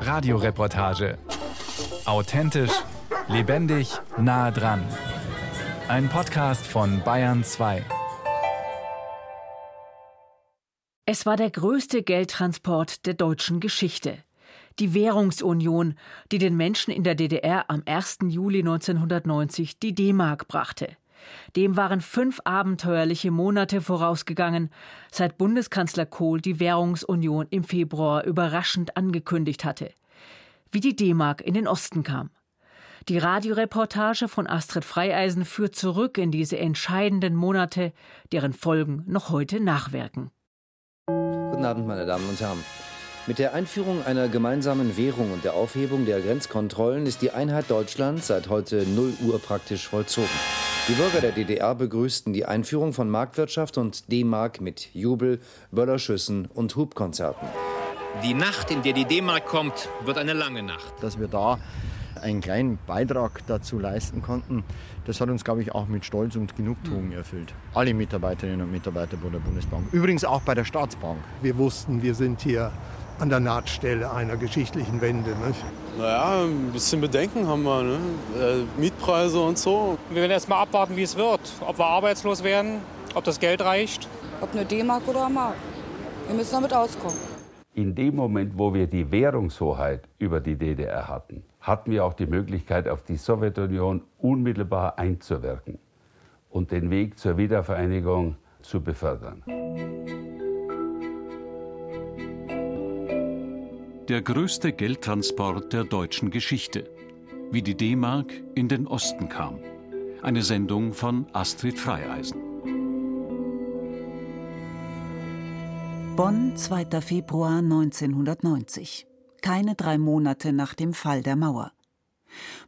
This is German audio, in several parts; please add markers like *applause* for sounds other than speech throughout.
Radioreportage. Authentisch, lebendig, nah dran. Ein Podcast von Bayern 2. Es war der größte Geldtransport der deutschen Geschichte. Die Währungsunion, die den Menschen in der DDR am 1. Juli 1990 die D-Mark brachte. Dem waren fünf abenteuerliche Monate vorausgegangen, seit Bundeskanzler Kohl die Währungsunion im Februar überraschend angekündigt hatte. Wie die D-Mark in den Osten kam. Die Radioreportage von Astrid Freieisen führt zurück in diese entscheidenden Monate, deren Folgen noch heute nachwirken. Guten Abend, meine Damen und Herren. Mit der Einführung einer gemeinsamen Währung und der Aufhebung der Grenzkontrollen ist die Einheit Deutschlands seit heute 0 Uhr praktisch vollzogen. Die Bürger der DDR begrüßten die Einführung von Marktwirtschaft und D-Mark mit Jubel, Böllerschüssen und Hubkonzerten. Die Nacht, in der die D-Mark kommt, wird eine lange Nacht. Dass wir da einen kleinen Beitrag dazu leisten konnten, das hat uns, glaube ich, auch mit Stolz und Genugtuung erfüllt. Alle Mitarbeiterinnen und Mitarbeiter bei der Bundesbank. Übrigens auch bei der Staatsbank. Wir wussten, wir sind hier an der Nahtstelle einer geschichtlichen Wende. Nicht? Naja, ein bisschen Bedenken haben wir. Ne? Äh, Mietpreise und so. Wir werden erst mal abwarten, wie es wird. Ob wir arbeitslos werden, ob das Geld reicht. Ob eine D-Mark oder eine Mark. Wir müssen damit auskommen. In dem Moment, wo wir die Währungshoheit über die DDR hatten, hatten wir auch die Möglichkeit, auf die Sowjetunion unmittelbar einzuwirken und den Weg zur Wiedervereinigung zu befördern. Der größte Geldtransport der deutschen Geschichte. Wie die D-Mark in den Osten kam. Eine Sendung von Astrid Freieisen. Bonn, 2. Februar 1990. Keine drei Monate nach dem Fall der Mauer.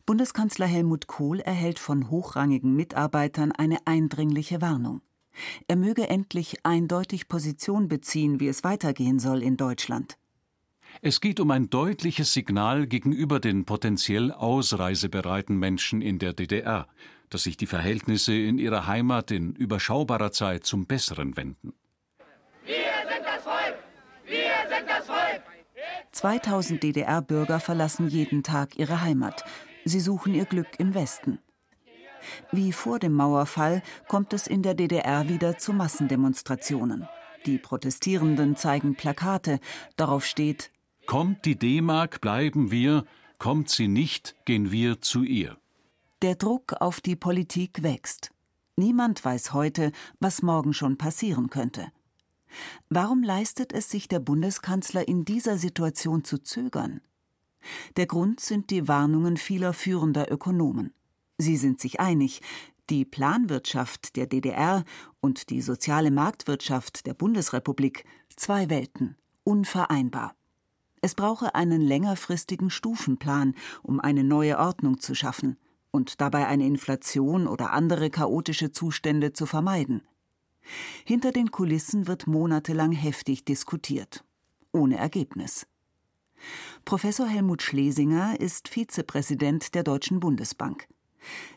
Bundeskanzler Helmut Kohl erhält von hochrangigen Mitarbeitern eine eindringliche Warnung. Er möge endlich eindeutig Position beziehen, wie es weitergehen soll in Deutschland. Es geht um ein deutliches Signal gegenüber den potenziell ausreisebereiten Menschen in der DDR, dass sich die Verhältnisse in ihrer Heimat in überschaubarer Zeit zum Besseren wenden. Wir sind das Volk! Wir sind das Volk! 2000 DDR-Bürger verlassen jeden Tag ihre Heimat. Sie suchen ihr Glück im Westen. Wie vor dem Mauerfall kommt es in der DDR wieder zu Massendemonstrationen. Die Protestierenden zeigen Plakate. Darauf steht Kommt die D-Mark, bleiben wir, kommt sie nicht, gehen wir zu ihr. Der Druck auf die Politik wächst. Niemand weiß heute, was morgen schon passieren könnte. Warum leistet es sich der Bundeskanzler in dieser Situation zu zögern? Der Grund sind die Warnungen vieler führender Ökonomen. Sie sind sich einig, die Planwirtschaft der DDR und die soziale Marktwirtschaft der Bundesrepublik zwei Welten, unvereinbar. Es brauche einen längerfristigen Stufenplan, um eine neue Ordnung zu schaffen und dabei eine Inflation oder andere chaotische Zustände zu vermeiden. Hinter den Kulissen wird monatelang heftig diskutiert, ohne Ergebnis. Professor Helmut Schlesinger ist Vizepräsident der Deutschen Bundesbank.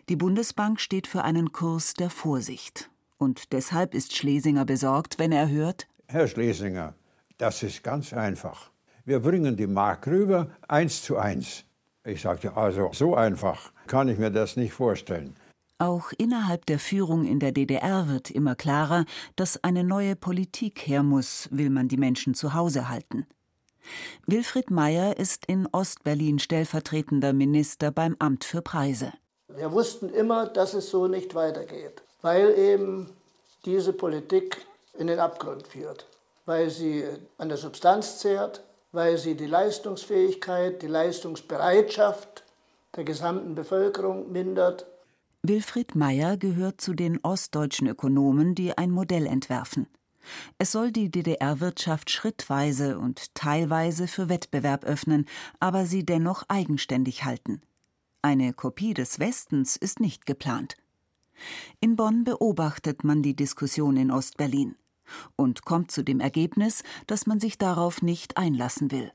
Die Bundesbank steht für einen Kurs der Vorsicht. Und deshalb ist Schlesinger besorgt, wenn er hört Herr Schlesinger, das ist ganz einfach wir bringen die Mark rüber, eins zu eins. Ich sagte, also so einfach kann ich mir das nicht vorstellen. Auch innerhalb der Führung in der DDR wird immer klarer, dass eine neue Politik her muss, will man die Menschen zu Hause halten. Wilfried Meyer ist in Ostberlin stellvertretender Minister beim Amt für Preise. Wir wussten immer, dass es so nicht weitergeht, weil eben diese Politik in den Abgrund führt, weil sie an der Substanz zehrt, weil sie die Leistungsfähigkeit, die Leistungsbereitschaft der gesamten Bevölkerung mindert. Wilfried Meyer gehört zu den ostdeutschen Ökonomen, die ein Modell entwerfen. Es soll die DDR-Wirtschaft schrittweise und teilweise für Wettbewerb öffnen, aber sie dennoch eigenständig halten. Eine Kopie des Westens ist nicht geplant. In Bonn beobachtet man die Diskussion in Ostberlin und kommt zu dem Ergebnis, dass man sich darauf nicht einlassen will.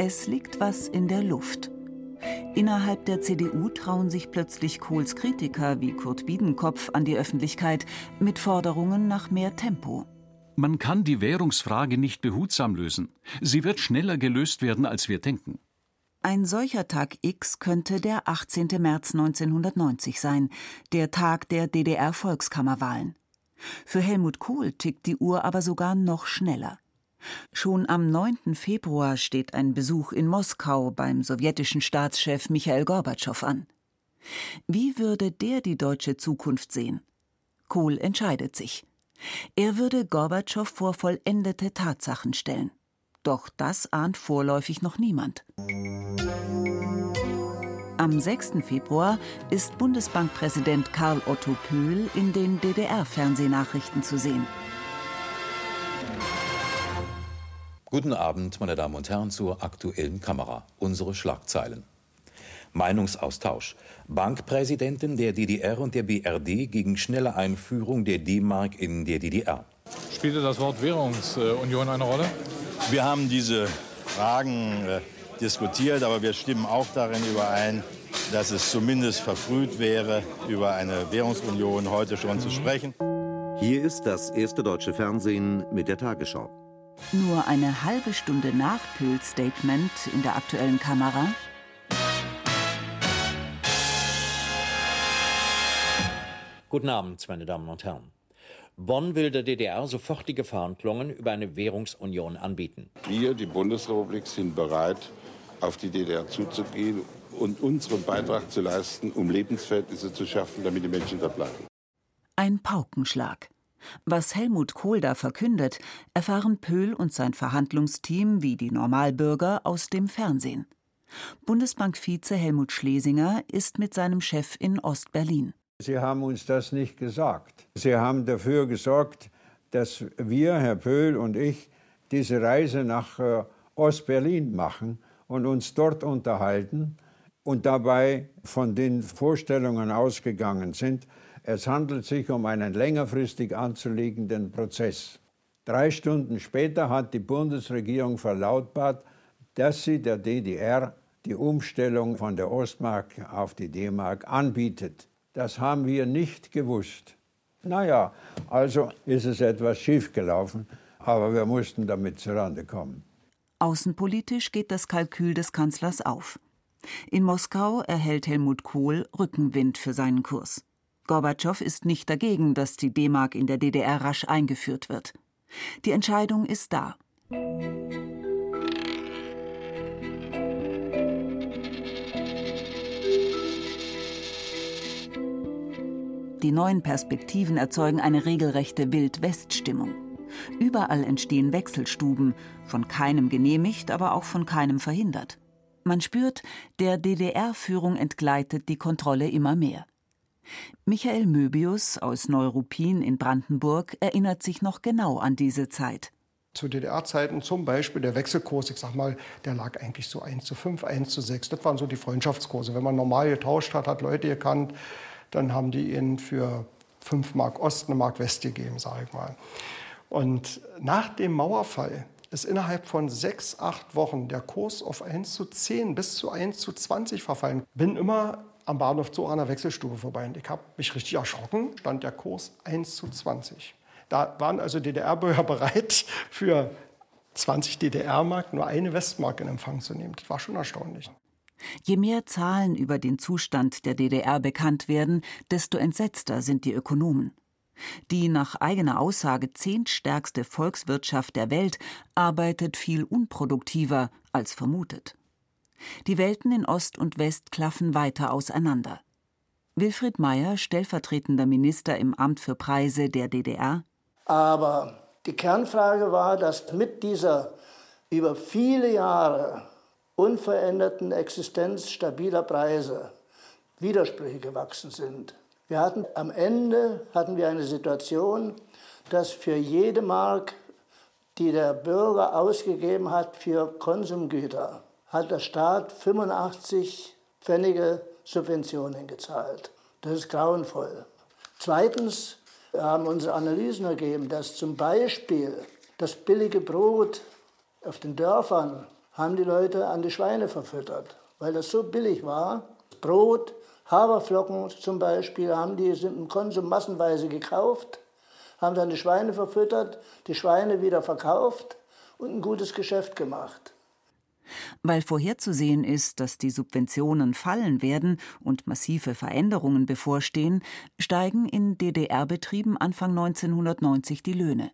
Es liegt was in der Luft. Innerhalb der CDU trauen sich plötzlich Kohls Kritiker wie Kurt Biedenkopf an die Öffentlichkeit mit Forderungen nach mehr Tempo. Man kann die Währungsfrage nicht behutsam lösen. Sie wird schneller gelöst werden, als wir denken. Ein solcher Tag X könnte der 18. März 1990 sein, der Tag der DDR-Volkskammerwahlen. Für Helmut Kohl tickt die Uhr aber sogar noch schneller. Schon am 9. Februar steht ein Besuch in Moskau beim sowjetischen Staatschef Michael Gorbatschow an. Wie würde der die deutsche Zukunft sehen? Kohl entscheidet sich. Er würde Gorbatschow vor vollendete Tatsachen stellen. Doch das ahnt vorläufig noch niemand. Am 6. Februar ist Bundesbankpräsident Karl Otto Pöhl in den DDR-Fernsehnachrichten zu sehen. Guten Abend, meine Damen und Herren, zur aktuellen Kamera. Unsere Schlagzeilen. Meinungsaustausch. Bankpräsidenten der DDR und der BRD gegen schnelle Einführung der D-Mark in der DDR. Spielte das Wort Währungsunion eine Rolle? Wir haben diese Fragen äh, diskutiert, aber wir stimmen auch darin überein, dass es zumindest verfrüht wäre, über eine Währungsunion heute schon zu sprechen. Hier ist das erste deutsche Fernsehen mit der Tagesschau. Nur eine halbe Stunde nach Pöls Statement in der aktuellen Kamera. Guten Abend, meine Damen und Herren. Bonn will der DDR sofortige Verhandlungen über eine Währungsunion anbieten. Wir, die Bundesrepublik, sind bereit, auf die DDR zuzugehen und unseren Beitrag zu leisten, um Lebensverhältnisse zu schaffen, damit die Menschen da bleiben. Ein Paukenschlag. Was Helmut Kohl da verkündet, erfahren Pöhl und sein Verhandlungsteam wie die Normalbürger aus dem Fernsehen. Bundesbankvize Helmut Schlesinger ist mit seinem Chef in Ostberlin. Sie haben uns das nicht gesagt. Sie haben dafür gesorgt, dass wir, Herr Pöhl und ich, diese Reise nach äh, Ostberlin machen und uns dort unterhalten und dabei von den Vorstellungen ausgegangen sind, es handelt sich um einen längerfristig anzulegenden Prozess. Drei Stunden später hat die Bundesregierung verlautbart, dass sie der DDR die Umstellung von der Ostmark auf die D-Mark anbietet. Das haben wir nicht gewusst. Naja, also ist es etwas schiefgelaufen, aber wir mussten damit zurande kommen. Außenpolitisch geht das Kalkül des Kanzlers auf. In Moskau erhält Helmut Kohl Rückenwind für seinen Kurs. Gorbatschow ist nicht dagegen, dass die D-Mark in der DDR rasch eingeführt wird. Die Entscheidung ist da. Die neuen Perspektiven erzeugen eine regelrechte Wild-West-Stimmung. Überall entstehen Wechselstuben, von keinem genehmigt, aber auch von keinem verhindert. Man spürt, der DDR-Führung entgleitet die Kontrolle immer mehr. Michael Möbius aus Neuruppin in Brandenburg erinnert sich noch genau an diese Zeit. Zu DDR-Zeiten zum Beispiel der Wechselkurs, ich sag mal, der lag eigentlich so 1 zu 5, 1 zu 6. Das waren so die Freundschaftskurse. Wenn man normal getauscht hat, hat Leute gekannt, dann haben die ihnen für 5 Mark Ost eine Mark West gegeben, sage ich mal. Und nach dem Mauerfall ist innerhalb von sechs, acht Wochen der Kurs auf 1 zu 10 bis zu 1 zu 20 verfallen. Bin immer am Bahnhof Zoo an der Wechselstube vorbei. Und ich habe mich richtig erschrocken, stand der Kurs 1 zu 20. Da waren also DDR-Bürger *laughs* bereit, für 20 DDR-Mark nur eine Westmark in Empfang zu nehmen. Das war schon erstaunlich. Je mehr Zahlen über den Zustand der DDR bekannt werden, desto entsetzter sind die Ökonomen. Die nach eigener Aussage zehntstärkste Volkswirtschaft der Welt arbeitet viel unproduktiver als vermutet. Die Welten in Ost und West klaffen weiter auseinander. Wilfried Meyer, stellvertretender Minister im Amt für Preise der DDR. Aber die Kernfrage war, dass mit dieser über viele Jahre unveränderten Existenz stabiler Preise Widersprüche gewachsen sind. Wir hatten am Ende hatten wir eine Situation, dass für jede Mark, die der Bürger ausgegeben hat für Konsumgüter, hat der Staat 85 Pfennige Subventionen gezahlt. Das ist grauenvoll. Zweitens haben unsere Analysen ergeben, dass zum Beispiel das billige Brot auf den Dörfern haben die Leute an die Schweine verfüttert. weil das so billig war. Brot, Haferflocken zum Beispiel haben die im Konsum massenweise gekauft, haben dann die Schweine verfüttert, die Schweine wieder verkauft und ein gutes Geschäft gemacht. Weil vorherzusehen ist, dass die Subventionen fallen werden und massive Veränderungen bevorstehen, steigen in DDR-Betrieben Anfang 1990 die Löhne.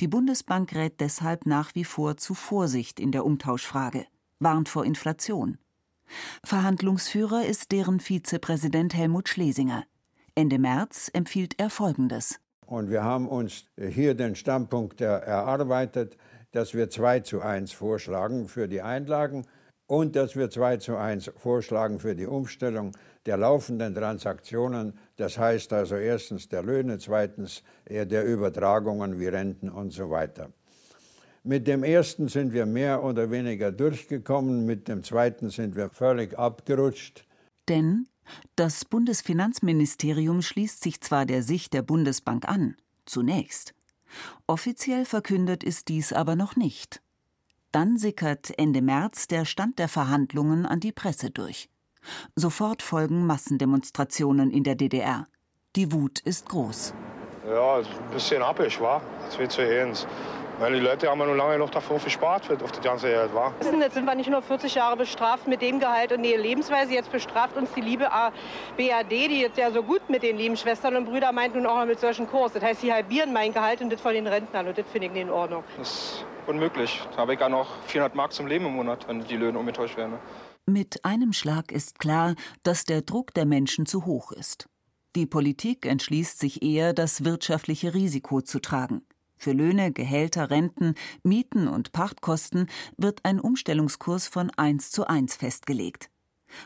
Die Bundesbank rät deshalb nach wie vor zu Vorsicht in der Umtauschfrage, warnt vor Inflation. Verhandlungsführer ist deren Vizepräsident Helmut Schlesinger. Ende März empfiehlt er Folgendes. Und wir haben uns hier den Standpunkt erarbeitet, dass wir 2 zu 1 vorschlagen für die Einlagen und dass wir 2 zu 1 vorschlagen für die Umstellung der laufenden Transaktionen. Das heißt also erstens der Löhne, zweitens der Übertragungen wie Renten und so weiter. Mit dem ersten sind wir mehr oder weniger durchgekommen, mit dem zweiten sind wir völlig abgerutscht. Denn das Bundesfinanzministerium schließt sich zwar der Sicht der Bundesbank an, zunächst. Offiziell verkündet ist dies aber noch nicht. Dann sickert Ende März der Stand der Verhandlungen an die Presse durch. Sofort folgen Massendemonstrationen in der DDR. Die Wut ist groß. Ja, ein bisschen happig, war. Das wird zu eins. Weil die Leute haben ja noch lange noch davor gespart auf die ganze Geld, war. Jetzt sind wir nicht nur 40 Jahre bestraft mit dem Gehalt und der Lebensweise. Jetzt bestraft uns die liebe BAD, die jetzt ja so gut mit den lieben Schwestern und Brüdern meint, nun auch noch mit solchen Kurs. Das heißt, sie halbieren mein Gehalt und das von den Rentnern. Und das finde ich nicht in Ordnung. Das ist unmöglich. Da habe ich gar noch 400 Mark zum Leben im Monat, wenn die Löhne umgetauscht werden. Mit einem Schlag ist klar, dass der Druck der Menschen zu hoch ist. Die Politik entschließt sich eher, das wirtschaftliche Risiko zu tragen. Für Löhne, Gehälter, Renten, Mieten und Pachtkosten wird ein Umstellungskurs von 1 zu 1 festgelegt.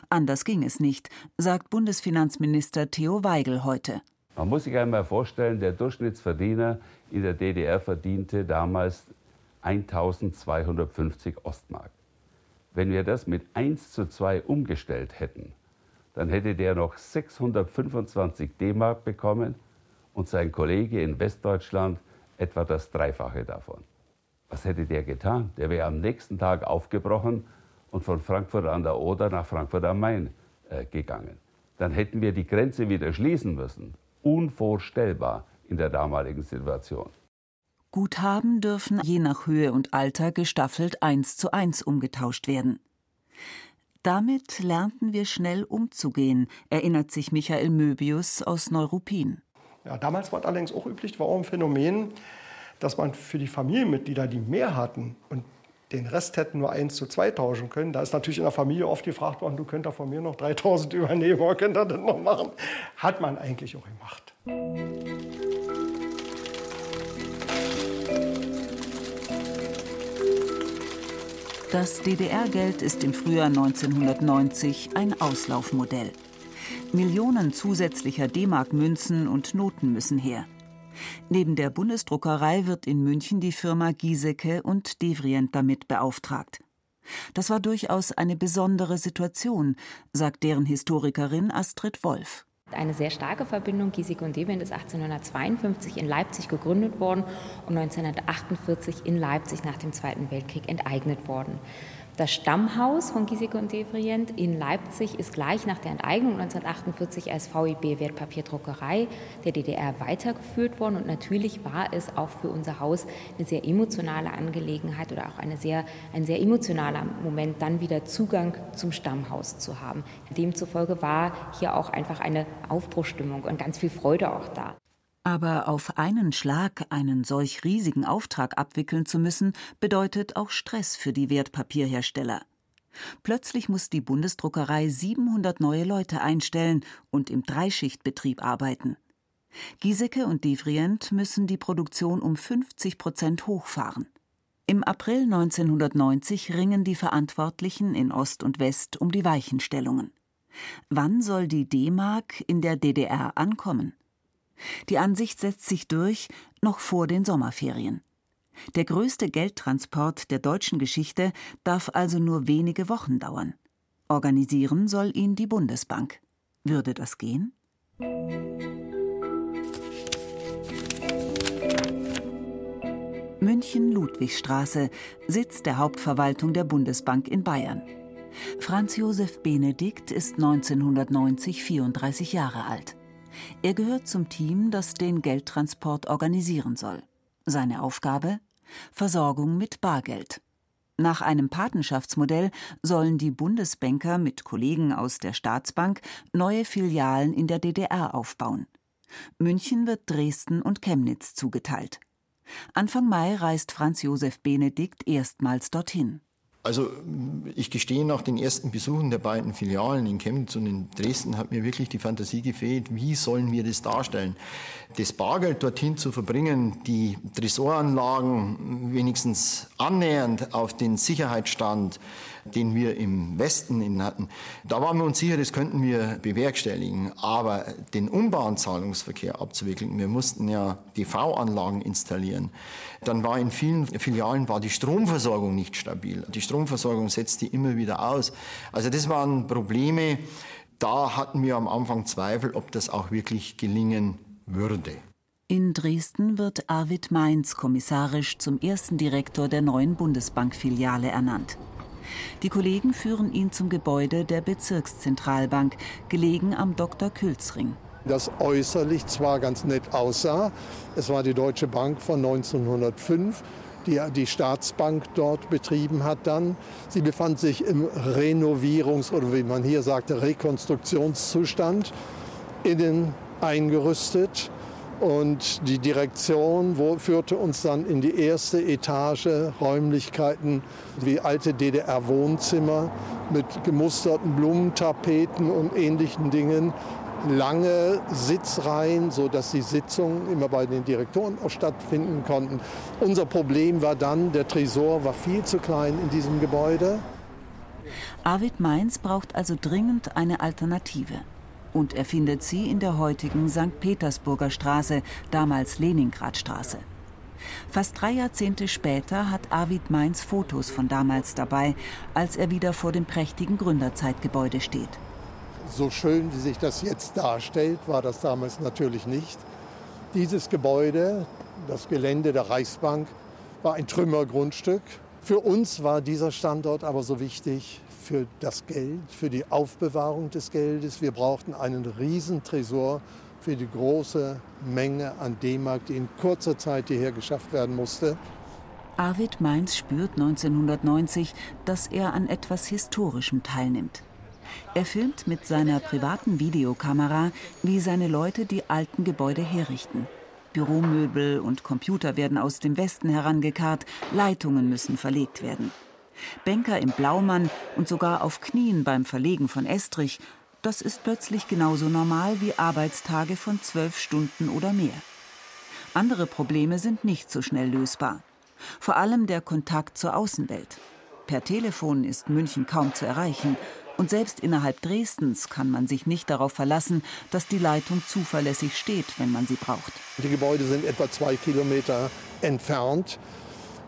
Anders ging es nicht, sagt Bundesfinanzminister Theo Weigel heute. Man muss sich einmal vorstellen, der Durchschnittsverdiener in der DDR verdiente damals 1250 Ostmark. Wenn wir das mit 1 zu 2 umgestellt hätten, dann hätte der noch 625 D-Mark bekommen und sein Kollege in Westdeutschland etwa das Dreifache davon. Was hätte der getan? Der wäre am nächsten Tag aufgebrochen und von Frankfurt an der Oder nach Frankfurt am Main äh, gegangen. Dann hätten wir die Grenze wieder schließen müssen. Unvorstellbar in der damaligen Situation. Guthaben dürfen je nach Höhe und Alter gestaffelt eins zu eins umgetauscht werden. Damit lernten wir schnell umzugehen, erinnert sich Michael Möbius aus Neuruppin. Ja, damals war es allerdings auch üblich, war auch ein Phänomen, dass man für die Familienmitglieder, die mehr hatten und den Rest hätten nur 1 zu 2 tauschen können. Da ist natürlich in der Familie oft gefragt worden, du könntest von mir noch 3000 *laughs* übernehmen, oder könnt ihr das noch machen? Hat man eigentlich auch gemacht. Das DDR-Geld ist im Frühjahr 1990 ein Auslaufmodell. Millionen zusätzlicher D-Mark-Münzen und Noten müssen her. Neben der Bundesdruckerei wird in München die Firma Giesecke und Devrient damit beauftragt. Das war durchaus eine besondere Situation, sagt deren Historikerin Astrid Wolf. Eine sehr starke Verbindung. Giesecke und Devrient ist 1852 in Leipzig gegründet worden und 1948 in Leipzig nach dem Zweiten Weltkrieg enteignet worden. Das Stammhaus von Giesecke und Devrient in Leipzig ist gleich nach der Enteignung 1948 als VIB Wertpapierdruckerei der DDR weitergeführt worden. Und natürlich war es auch für unser Haus eine sehr emotionale Angelegenheit oder auch eine sehr, ein sehr emotionaler Moment, dann wieder Zugang zum Stammhaus zu haben. Demzufolge war hier auch einfach eine Aufbruchstimmung und ganz viel Freude auch da. Aber auf einen Schlag einen solch riesigen Auftrag abwickeln zu müssen, bedeutet auch Stress für die Wertpapierhersteller. Plötzlich muss die Bundesdruckerei 700 neue Leute einstellen und im Dreischichtbetrieb arbeiten. Giesecke und Devrient müssen die Produktion um 50 Prozent hochfahren. Im April 1990 ringen die Verantwortlichen in Ost und West um die Weichenstellungen. Wann soll die D-Mark in der DDR ankommen? Die Ansicht setzt sich durch noch vor den Sommerferien. Der größte Geldtransport der deutschen Geschichte darf also nur wenige Wochen dauern. Organisieren soll ihn die Bundesbank. Würde das gehen? München Ludwigstraße, Sitz der Hauptverwaltung der Bundesbank in Bayern. Franz Josef Benedikt ist 1990 34 Jahre alt. Er gehört zum Team, das den Geldtransport organisieren soll. Seine Aufgabe? Versorgung mit Bargeld. Nach einem Patenschaftsmodell sollen die Bundesbanker mit Kollegen aus der Staatsbank neue Filialen in der DDR aufbauen. München wird Dresden und Chemnitz zugeteilt. Anfang Mai reist Franz Josef Benedikt erstmals dorthin. Also ich gestehe, nach den ersten Besuchen der beiden Filialen in Chemnitz und in Dresden hat mir wirklich die Fantasie gefehlt, wie sollen wir das darstellen. Das Bargeld dorthin zu verbringen, die Tresoranlagen wenigstens annähernd auf den Sicherheitsstand den wir im Westen hatten, da waren wir uns sicher, das könnten wir bewerkstelligen. Aber den Umbahnzahlungsverkehr abzuwickeln, wir mussten ja DV-Anlagen installieren. Dann war in vielen Filialen war die Stromversorgung nicht stabil. Die Stromversorgung setzte immer wieder aus. Also das waren Probleme. Da hatten wir am Anfang Zweifel, ob das auch wirklich gelingen würde. In Dresden wird Arvid Mainz kommissarisch zum ersten Direktor der neuen Bundesbankfiliale ernannt. Die Kollegen führen ihn zum Gebäude der Bezirkszentralbank, gelegen am Dr. Külzring. Das äußerlich zwar ganz nett aussah, es war die Deutsche Bank von 1905, die die Staatsbank dort betrieben hat dann. Sie befand sich im Renovierungs- oder wie man hier sagte, Rekonstruktionszustand, innen eingerüstet. Und die Direktion führte uns dann in die erste Etage, Räumlichkeiten wie alte DDR-Wohnzimmer mit gemusterten Blumentapeten und ähnlichen Dingen. Lange Sitzreihen, sodass die Sitzungen immer bei den Direktoren auch stattfinden konnten. Unser Problem war dann, der Tresor war viel zu klein in diesem Gebäude. Arvid Mainz braucht also dringend eine Alternative und er findet sie in der heutigen St. Petersburger Straße, damals Leningradstraße. Fast drei Jahrzehnte später hat Arvid Mainz Fotos von damals dabei, als er wieder vor dem prächtigen Gründerzeitgebäude steht. So schön, wie sich das jetzt darstellt, war das damals natürlich nicht. Dieses Gebäude, das Gelände der Reichsbank, war ein Trümmergrundstück. Für uns war dieser Standort aber so wichtig, für das Geld, für die Aufbewahrung des Geldes. Wir brauchten einen Riesentresor für die große Menge an D-Mark, die in kurzer Zeit hierher geschafft werden musste. Arvid Mainz spürt 1990, dass er an etwas Historischem teilnimmt. Er filmt mit seiner privaten Videokamera, wie seine Leute die alten Gebäude herrichten. Büromöbel und Computer werden aus dem Westen herangekarrt, Leitungen müssen verlegt werden. Banker im Blaumann und sogar auf Knien beim Verlegen von Estrich, das ist plötzlich genauso normal wie Arbeitstage von zwölf Stunden oder mehr. Andere Probleme sind nicht so schnell lösbar. Vor allem der Kontakt zur Außenwelt. Per Telefon ist München kaum zu erreichen. Und selbst innerhalb Dresdens kann man sich nicht darauf verlassen, dass die Leitung zuverlässig steht, wenn man sie braucht. Die Gebäude sind etwa zwei Kilometer entfernt.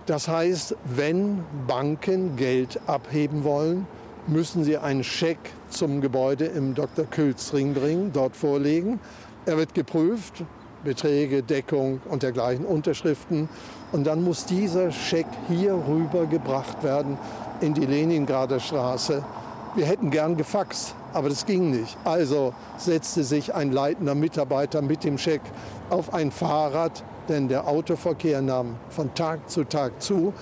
Das heißt, wenn Banken Geld abheben wollen, müssen sie einen Scheck zum Gebäude im Dr. Külzring bringen, dort vorlegen. Er wird geprüft, Beträge, Deckung und dergleichen, Unterschriften. Und dann muss dieser Scheck hier rüber gebracht werden in die Leningrader Straße. Wir hätten gern gefaxt, aber das ging nicht. Also setzte sich ein leitender Mitarbeiter mit dem Scheck auf ein Fahrrad denn der Autoverkehr nahm von Tag zu Tag zu.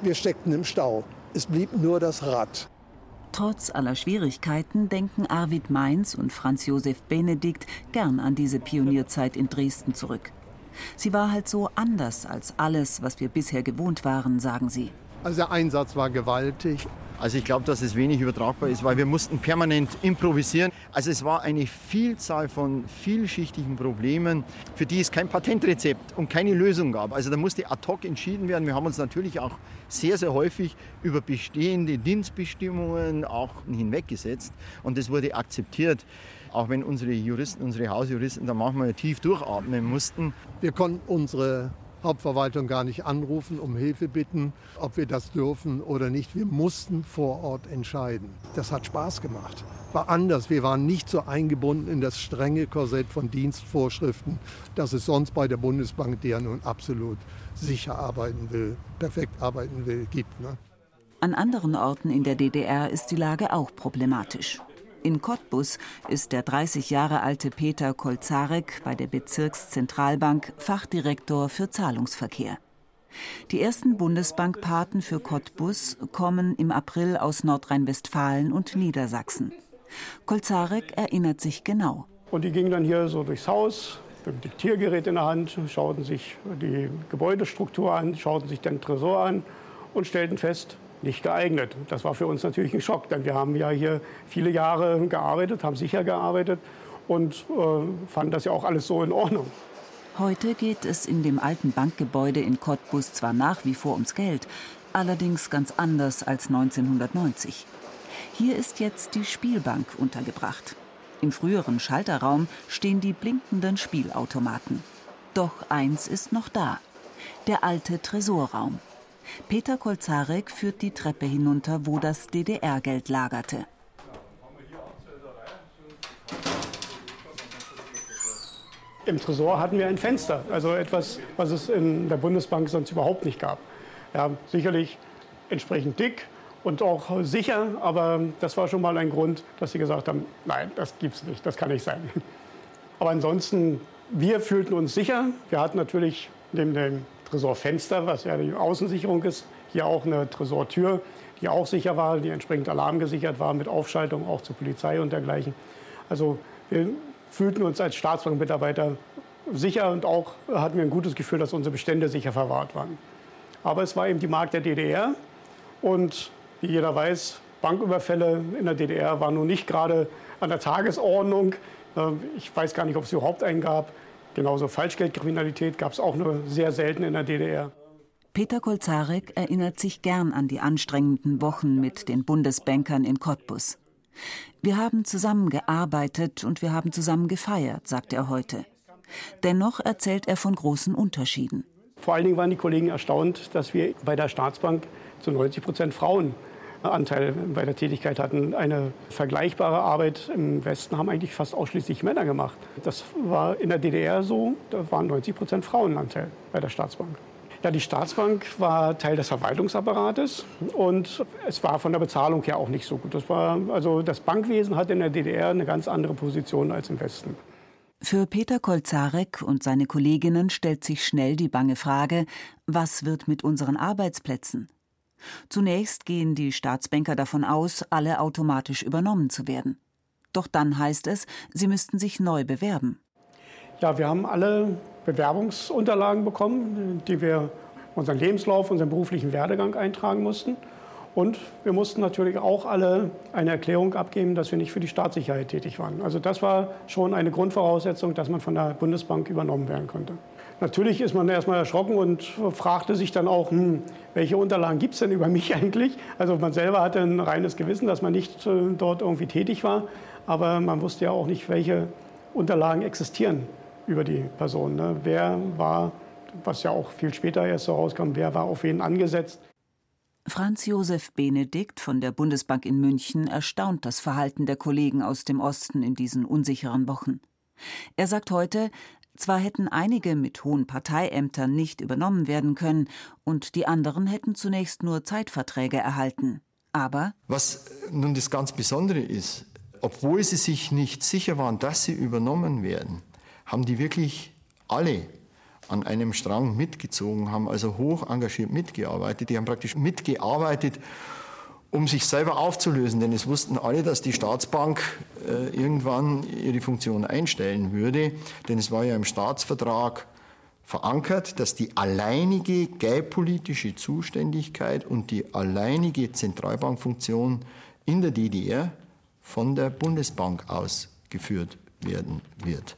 Wir steckten im Stau. Es blieb nur das Rad. Trotz aller Schwierigkeiten denken Arvid Mainz und Franz Josef Benedikt gern an diese Pionierzeit in Dresden zurück. Sie war halt so anders als alles, was wir bisher gewohnt waren, sagen sie. Also der Einsatz war gewaltig. Also ich glaube, dass es wenig übertragbar ist, weil wir mussten permanent improvisieren. Also es war eine Vielzahl von vielschichtigen Problemen, für die es kein Patentrezept und keine Lösung gab. Also da musste ad hoc entschieden werden. Wir haben uns natürlich auch sehr, sehr häufig über bestehende Dienstbestimmungen auch hinweggesetzt und das wurde akzeptiert auch wenn unsere Juristen, unsere Hausjuristen da manchmal tief durchatmen mussten. Wir konnten unsere Hauptverwaltung gar nicht anrufen, um Hilfe bitten, ob wir das dürfen oder nicht. Wir mussten vor Ort entscheiden. Das hat Spaß gemacht. War anders. Wir waren nicht so eingebunden in das strenge Korsett von Dienstvorschriften, das es sonst bei der Bundesbank, die ja nun absolut sicher arbeiten will, perfekt arbeiten will, gibt. Ne? An anderen Orten in der DDR ist die Lage auch problematisch. In Cottbus ist der 30 Jahre alte Peter Kolzarek bei der Bezirkszentralbank Fachdirektor für Zahlungsverkehr. Die ersten Bundesbankpaten für Cottbus kommen im April aus Nordrhein-Westfalen und Niedersachsen. Kolzarek erinnert sich genau. Und die gingen dann hier so durchs Haus mit dem Diktiergerät in der Hand, schauten sich die Gebäudestruktur an, schauten sich den Tresor an und stellten fest, nicht geeignet. Das war für uns natürlich ein Schock, denn wir haben ja hier viele Jahre gearbeitet, haben sicher gearbeitet und äh, fanden das ja auch alles so in Ordnung. Heute geht es in dem alten Bankgebäude in Cottbus zwar nach wie vor ums Geld, allerdings ganz anders als 1990. Hier ist jetzt die Spielbank untergebracht. Im früheren Schalterraum stehen die blinkenden Spielautomaten. Doch eins ist noch da: der alte Tresorraum. Peter Kolzarek führt die Treppe hinunter, wo das DDR-Geld lagerte. Im Tresor hatten wir ein Fenster, also etwas, was es in der Bundesbank sonst überhaupt nicht gab. Ja, sicherlich entsprechend dick und auch sicher, aber das war schon mal ein Grund, dass sie gesagt haben, nein, das gibt's nicht, das kann nicht sein. *laughs* Aber ansonsten, wir fühlten uns sicher. Wir hatten natürlich neben dem Tresorfenster, was ja die Außensicherung ist. Hier auch eine Tresortür, die auch sicher war, die entsprechend alarmgesichert war mit Aufschaltung auch zur Polizei und dergleichen. Also wir fühlten uns als Staatsbankmitarbeiter sicher und auch hatten wir ein gutes Gefühl, dass unsere Bestände sicher verwahrt waren. Aber es war eben die Mark der DDR und wie jeder weiß, Banküberfälle in der DDR waren nun nicht gerade an der Tagesordnung. Ich weiß gar nicht, ob es überhaupt einen gab. Genauso Falschgeldkriminalität gab es auch nur sehr selten in der DDR. Peter Kolzarek erinnert sich gern an die anstrengenden Wochen mit den Bundesbankern in Cottbus. Wir haben zusammen gearbeitet und wir haben zusammen gefeiert, sagt er heute. Dennoch erzählt er von großen Unterschieden. Vor allen Dingen waren die Kollegen erstaunt, dass wir bei der Staatsbank zu 90 Prozent Frauen Anteil bei der Tätigkeit hatten. Eine vergleichbare Arbeit im Westen haben eigentlich fast ausschließlich Männer gemacht. Das war in der DDR so, da waren 90 Prozent Frauenanteil bei der Staatsbank. Ja, die Staatsbank war Teil des Verwaltungsapparates und es war von der Bezahlung her auch nicht so gut. Das, war, also das Bankwesen hat in der DDR eine ganz andere Position als im Westen. Für Peter Kolzarek und seine Kolleginnen stellt sich schnell die bange Frage, was wird mit unseren Arbeitsplätzen? Zunächst gehen die Staatsbanker davon aus, alle automatisch übernommen zu werden. Doch dann heißt es, sie müssten sich neu bewerben. Ja, wir haben alle Bewerbungsunterlagen bekommen, die wir unseren Lebenslauf, unseren beruflichen Werdegang eintragen mussten. Und wir mussten natürlich auch alle eine Erklärung abgeben, dass wir nicht für die Staatssicherheit tätig waren. Also das war schon eine Grundvoraussetzung, dass man von der Bundesbank übernommen werden konnte. Natürlich ist man erstmal erschrocken und fragte sich dann auch, hm, welche Unterlagen gibt es denn über mich *laughs* eigentlich? Also man selber hatte ein reines Gewissen, dass man nicht äh, dort irgendwie tätig war, aber man wusste ja auch nicht, welche Unterlagen existieren über die Person. Ne? Wer war, was ja auch viel später erst so rauskam, wer war auf wen angesetzt. Franz Josef Benedikt von der Bundesbank in München erstaunt das Verhalten der Kollegen aus dem Osten in diesen unsicheren Wochen. Er sagt heute, zwar hätten einige mit hohen Parteiämtern nicht übernommen werden können und die anderen hätten zunächst nur Zeitverträge erhalten. Aber was nun das ganz Besondere ist, obwohl sie sich nicht sicher waren, dass sie übernommen werden, haben die wirklich alle an einem Strang mitgezogen, haben also hoch engagiert mitgearbeitet. Die haben praktisch mitgearbeitet um sich selber aufzulösen. Denn es wussten alle, dass die Staatsbank äh, irgendwann ihre Funktion einstellen würde. Denn es war ja im Staatsvertrag verankert, dass die alleinige geldpolitische Zuständigkeit und die alleinige Zentralbankfunktion in der DDR von der Bundesbank ausgeführt werden wird.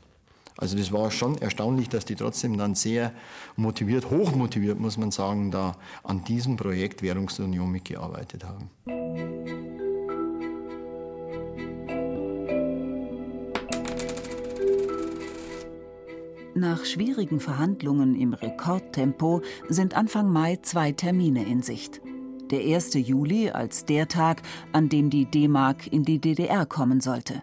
Also das war schon erstaunlich, dass die trotzdem dann sehr motiviert, hochmotiviert, muss man sagen, da an diesem Projekt Währungsunion mitgearbeitet haben. Nach schwierigen Verhandlungen im Rekordtempo sind Anfang Mai zwei Termine in Sicht. Der 1. Juli als der Tag, an dem die D-Mark in die DDR kommen sollte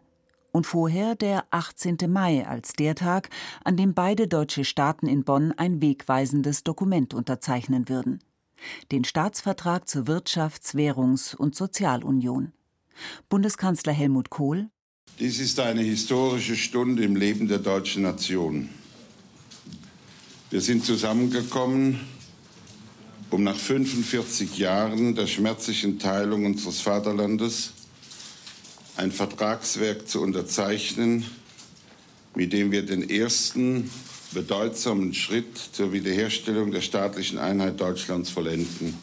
und vorher der 18. Mai als der Tag, an dem beide deutsche Staaten in Bonn ein wegweisendes Dokument unterzeichnen würden. den Staatsvertrag zur Wirtschafts-, Währungs- und Sozialunion. Bundeskanzler Helmut Kohl Dies ist eine historische Stunde im Leben der deutschen Nation. Wir sind zusammengekommen, um nach 45 Jahren der schmerzlichen Teilung unseres Vaterlandes ein Vertragswerk zu unterzeichnen, mit dem wir den ersten bedeutsamen Schritt zur Wiederherstellung der staatlichen Einheit Deutschlands vollenden.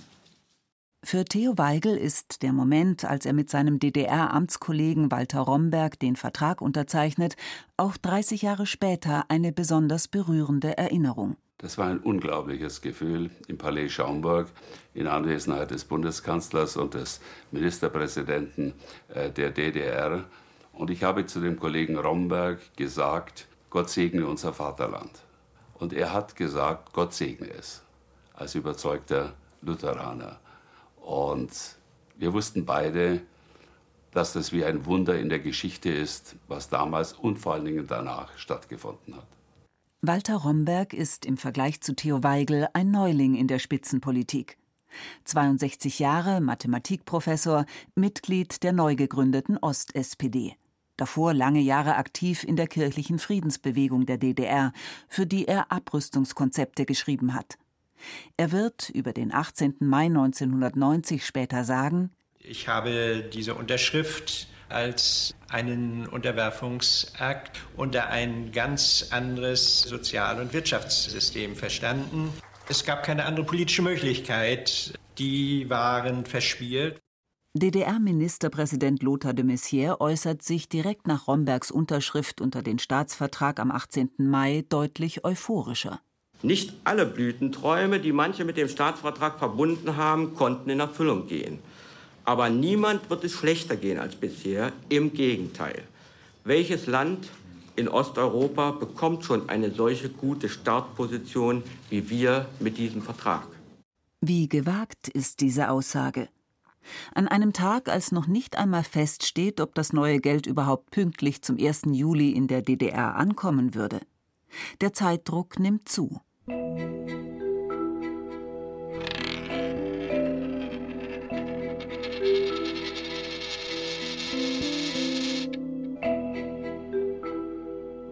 Für Theo Weigel ist der Moment, als er mit seinem DDR-Amtskollegen Walter Romberg den Vertrag unterzeichnet, auch 30 Jahre später eine besonders berührende Erinnerung. Das war ein unglaubliches Gefühl im Palais Schaumburg in Anwesenheit des Bundeskanzlers und des Ministerpräsidenten äh, der DDR. Und ich habe zu dem Kollegen Romberg gesagt, Gott segne unser Vaterland. Und er hat gesagt, Gott segne es, als überzeugter Lutheraner. Und wir wussten beide, dass das wie ein Wunder in der Geschichte ist, was damals und vor allen Dingen danach stattgefunden hat. Walter Romberg ist im Vergleich zu Theo Weigel ein Neuling in der Spitzenpolitik. 62 Jahre, Mathematikprofessor, Mitglied der neu gegründeten Ost-SPD davor lange Jahre aktiv in der kirchlichen Friedensbewegung der DDR, für die er Abrüstungskonzepte geschrieben hat. Er wird über den 18. Mai 1990 später sagen, ich habe diese Unterschrift als einen Unterwerfungsakt unter ein ganz anderes Sozial- und Wirtschaftssystem verstanden. Es gab keine andere politische Möglichkeit. Die waren verspielt. DDR-Ministerpräsident Lothar de Maizière äußert sich direkt nach Rombergs Unterschrift unter den Staatsvertrag am 18. Mai deutlich euphorischer. Nicht alle Blütenträume, die manche mit dem Staatsvertrag verbunden haben, konnten in Erfüllung gehen. Aber niemand wird es schlechter gehen als bisher. Im Gegenteil. Welches Land in Osteuropa bekommt schon eine solche gute Startposition wie wir mit diesem Vertrag? Wie gewagt ist diese Aussage? An einem Tag, als noch nicht einmal feststeht, ob das neue Geld überhaupt pünktlich zum 1. Juli in der DDR ankommen würde. Der Zeitdruck nimmt zu.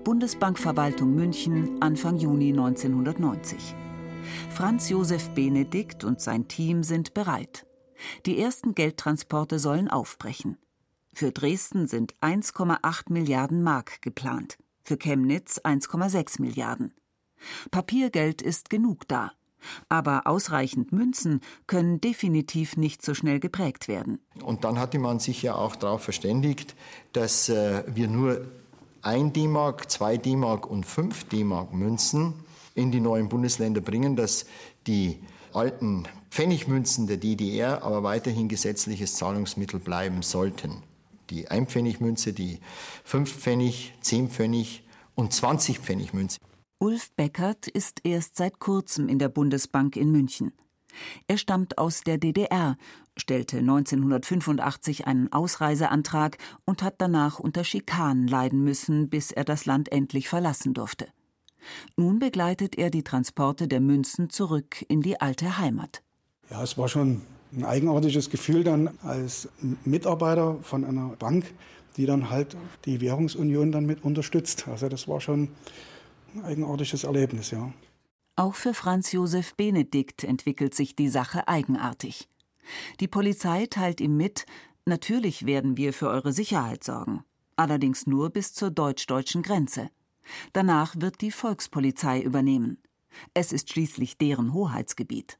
Bundesbankverwaltung München Anfang Juni 1990. Franz Josef Benedikt und sein Team sind bereit. Die ersten Geldtransporte sollen aufbrechen. Für Dresden sind 1,8 Milliarden Mark geplant, für Chemnitz 1,6 Milliarden. Papiergeld ist genug da, aber ausreichend Münzen können definitiv nicht so schnell geprägt werden. Und dann hatte man sich ja auch darauf verständigt, dass äh, wir nur 1 D-Mark, 2 D-Mark und 5 D-Mark Münzen in die neuen Bundesländer bringen, dass die alten Pfennigmünzen der DDR aber weiterhin gesetzliches Zahlungsmittel bleiben sollten. Die Einpfennigmünze, die 5 Pfennig, 10 Pfennig und 20 Pfennig Münze. Ulf Beckert ist erst seit kurzem in der Bundesbank in München. Er stammt aus der DDR, stellte 1985 einen Ausreiseantrag und hat danach unter Schikanen leiden müssen, bis er das Land endlich verlassen durfte. Nun begleitet er die Transporte der Münzen zurück in die alte Heimat. Ja, es war schon ein eigenartiges Gefühl dann als Mitarbeiter von einer Bank, die dann halt die Währungsunion dann mit unterstützt. Also das war schon ein eigenartiges Erlebnis, ja. Auch für Franz Josef Benedikt entwickelt sich die Sache eigenartig. Die Polizei teilt ihm mit, natürlich werden wir für eure Sicherheit sorgen, allerdings nur bis zur deutsch-deutschen Grenze. Danach wird die Volkspolizei übernehmen. Es ist schließlich deren Hoheitsgebiet.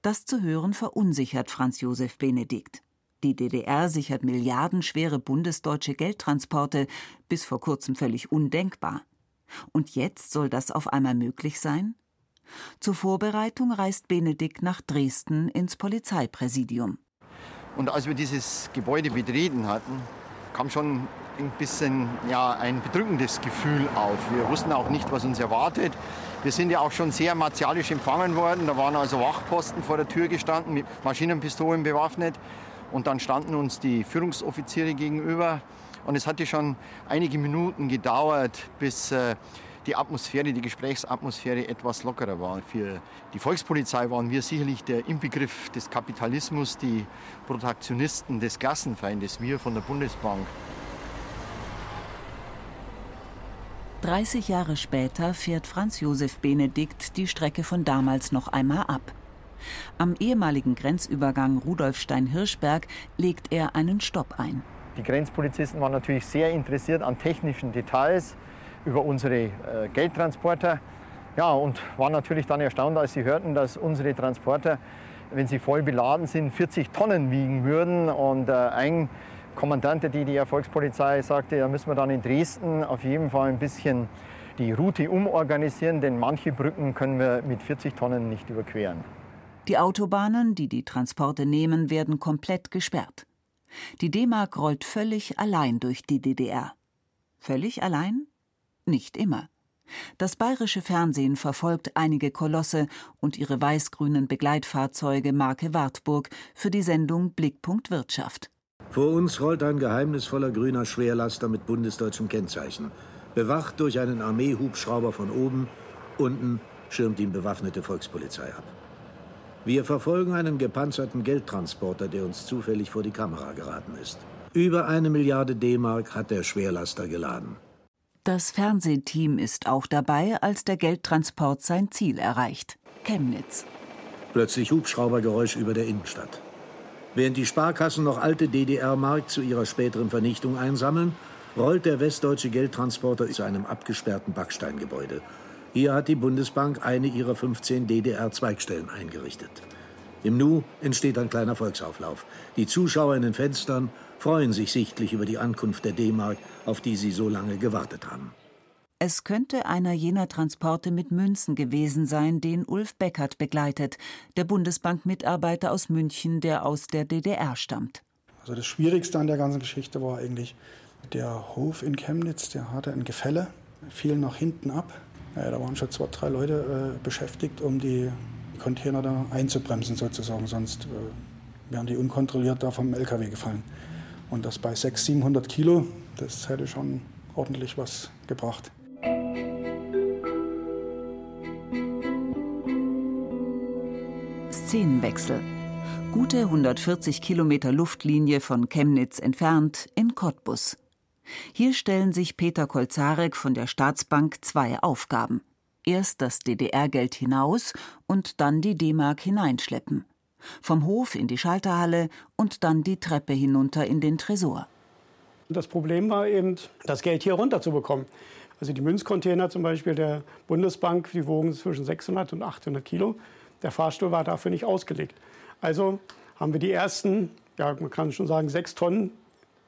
Das zu hören verunsichert Franz Josef Benedikt. Die DDR sichert milliardenschwere bundesdeutsche Geldtransporte, bis vor kurzem völlig undenkbar. Und jetzt soll das auf einmal möglich sein? Zur Vorbereitung reist Benedikt nach Dresden ins Polizeipräsidium. Und als wir dieses Gebäude betreten hatten, kam schon ein bisschen ja, ein bedrückendes Gefühl auf. Wir wussten auch nicht, was uns erwartet. Wir sind ja auch schon sehr martialisch empfangen worden. Da waren also Wachposten vor der Tür gestanden, mit Maschinenpistolen bewaffnet. Und dann standen uns die Führungsoffiziere gegenüber. Und es hatte schon einige Minuten gedauert, bis äh, die Atmosphäre, die Gesprächsatmosphäre etwas lockerer war. Für die Volkspolizei waren wir sicherlich der Inbegriff des Kapitalismus, die Protagonisten des Klassenfeindes, wir von der Bundesbank. 30 Jahre später fährt Franz Josef Benedikt die Strecke von damals noch einmal ab. Am ehemaligen Grenzübergang Rudolfstein-Hirschberg legt er einen Stopp ein. Die Grenzpolizisten waren natürlich sehr interessiert an technischen Details über unsere äh, Geldtransporter. Ja, und waren natürlich dann erstaunt, als sie hörten, dass unsere Transporter, wenn sie voll beladen sind, 40 Tonnen wiegen würden. Und äh, ein Kommandant der DDR-Volkspolizei sagte, da müssen wir dann in Dresden auf jeden Fall ein bisschen die Route umorganisieren, denn manche Brücken können wir mit 40 Tonnen nicht überqueren. Die Autobahnen, die die Transporte nehmen, werden komplett gesperrt. Die D-Mark rollt völlig allein durch die DDR. Völlig allein? Nicht immer. Das bayerische Fernsehen verfolgt einige Kolosse und ihre weiß-grünen Begleitfahrzeuge Marke Wartburg für die Sendung Blickpunkt Wirtschaft. Vor uns rollt ein geheimnisvoller grüner Schwerlaster mit bundesdeutschem Kennzeichen, bewacht durch einen Armeehubschrauber von oben. Unten schirmt ihn bewaffnete Volkspolizei ab. Wir verfolgen einen gepanzerten Geldtransporter, der uns zufällig vor die Kamera geraten ist. Über eine Milliarde D-Mark hat der Schwerlaster geladen. Das Fernsehteam ist auch dabei, als der Geldtransport sein Ziel erreicht. Chemnitz. Plötzlich Hubschraubergeräusch über der Innenstadt. Während die Sparkassen noch alte DDR-Mark zu ihrer späteren Vernichtung einsammeln, rollt der westdeutsche Geldtransporter zu einem abgesperrten Backsteingebäude. Hier hat die Bundesbank eine ihrer 15 DDR-Zweigstellen eingerichtet. Im Nu entsteht ein kleiner Volksauflauf. Die Zuschauer in den Fenstern freuen sich sichtlich über die Ankunft der D-Mark, auf die sie so lange gewartet haben. Es könnte einer jener Transporte mit Münzen gewesen sein, den Ulf Beckert begleitet, der Bundesbank-Mitarbeiter aus München, der aus der DDR stammt. Also das Schwierigste an der ganzen Geschichte war eigentlich, der Hof in Chemnitz, der hatte ein Gefälle, fiel nach hinten ab. Ja, da waren schon zwei, drei Leute äh, beschäftigt, um die Container da einzubremsen sozusagen, sonst äh, wären die unkontrolliert da vom LKW gefallen. Und das bei 600, 700 Kilo, das hätte schon ordentlich was gebracht. Szenenwechsel. Gute 140 Kilometer Luftlinie von Chemnitz entfernt in Cottbus. Hier stellen sich Peter Kolzarek von der Staatsbank zwei Aufgaben. Erst das DDR-Geld hinaus und dann die D-Mark hineinschleppen. Vom Hof in die Schalterhalle und dann die Treppe hinunter in den Tresor. Das Problem war eben, das Geld hier runterzubekommen. Also die Münzcontainer zum Beispiel der Bundesbank, die wogen zwischen 600 und 800 Kilo. Der Fahrstuhl war dafür nicht ausgelegt. Also haben wir die ersten, ja, man kann schon sagen, sechs Tonnen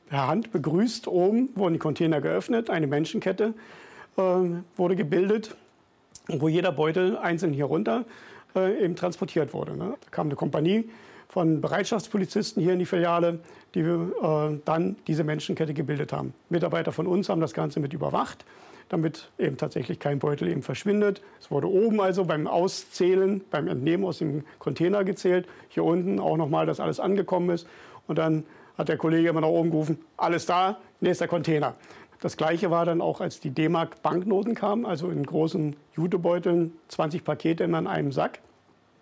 per Hand begrüßt. Oben wurden die Container geöffnet, eine Menschenkette äh, wurde gebildet, wo jeder Beutel einzeln hier runter äh, eben transportiert wurde. Ne? Da kam eine Kompanie von Bereitschaftspolizisten hier in die Filiale, die äh, dann diese Menschenkette gebildet haben. Mitarbeiter von uns haben das Ganze mit überwacht, damit eben tatsächlich kein Beutel eben verschwindet. Es wurde oben also beim Auszählen, beim Entnehmen aus dem Container gezählt. Hier unten auch nochmal, dass alles angekommen ist. Und dann hat der Kollege immer nach oben gerufen, alles da, nächster Container. Das Gleiche war dann auch, als die D-Mark-Banknoten kamen, also in großen Jutebeuteln, 20 Pakete immer in einem Sack.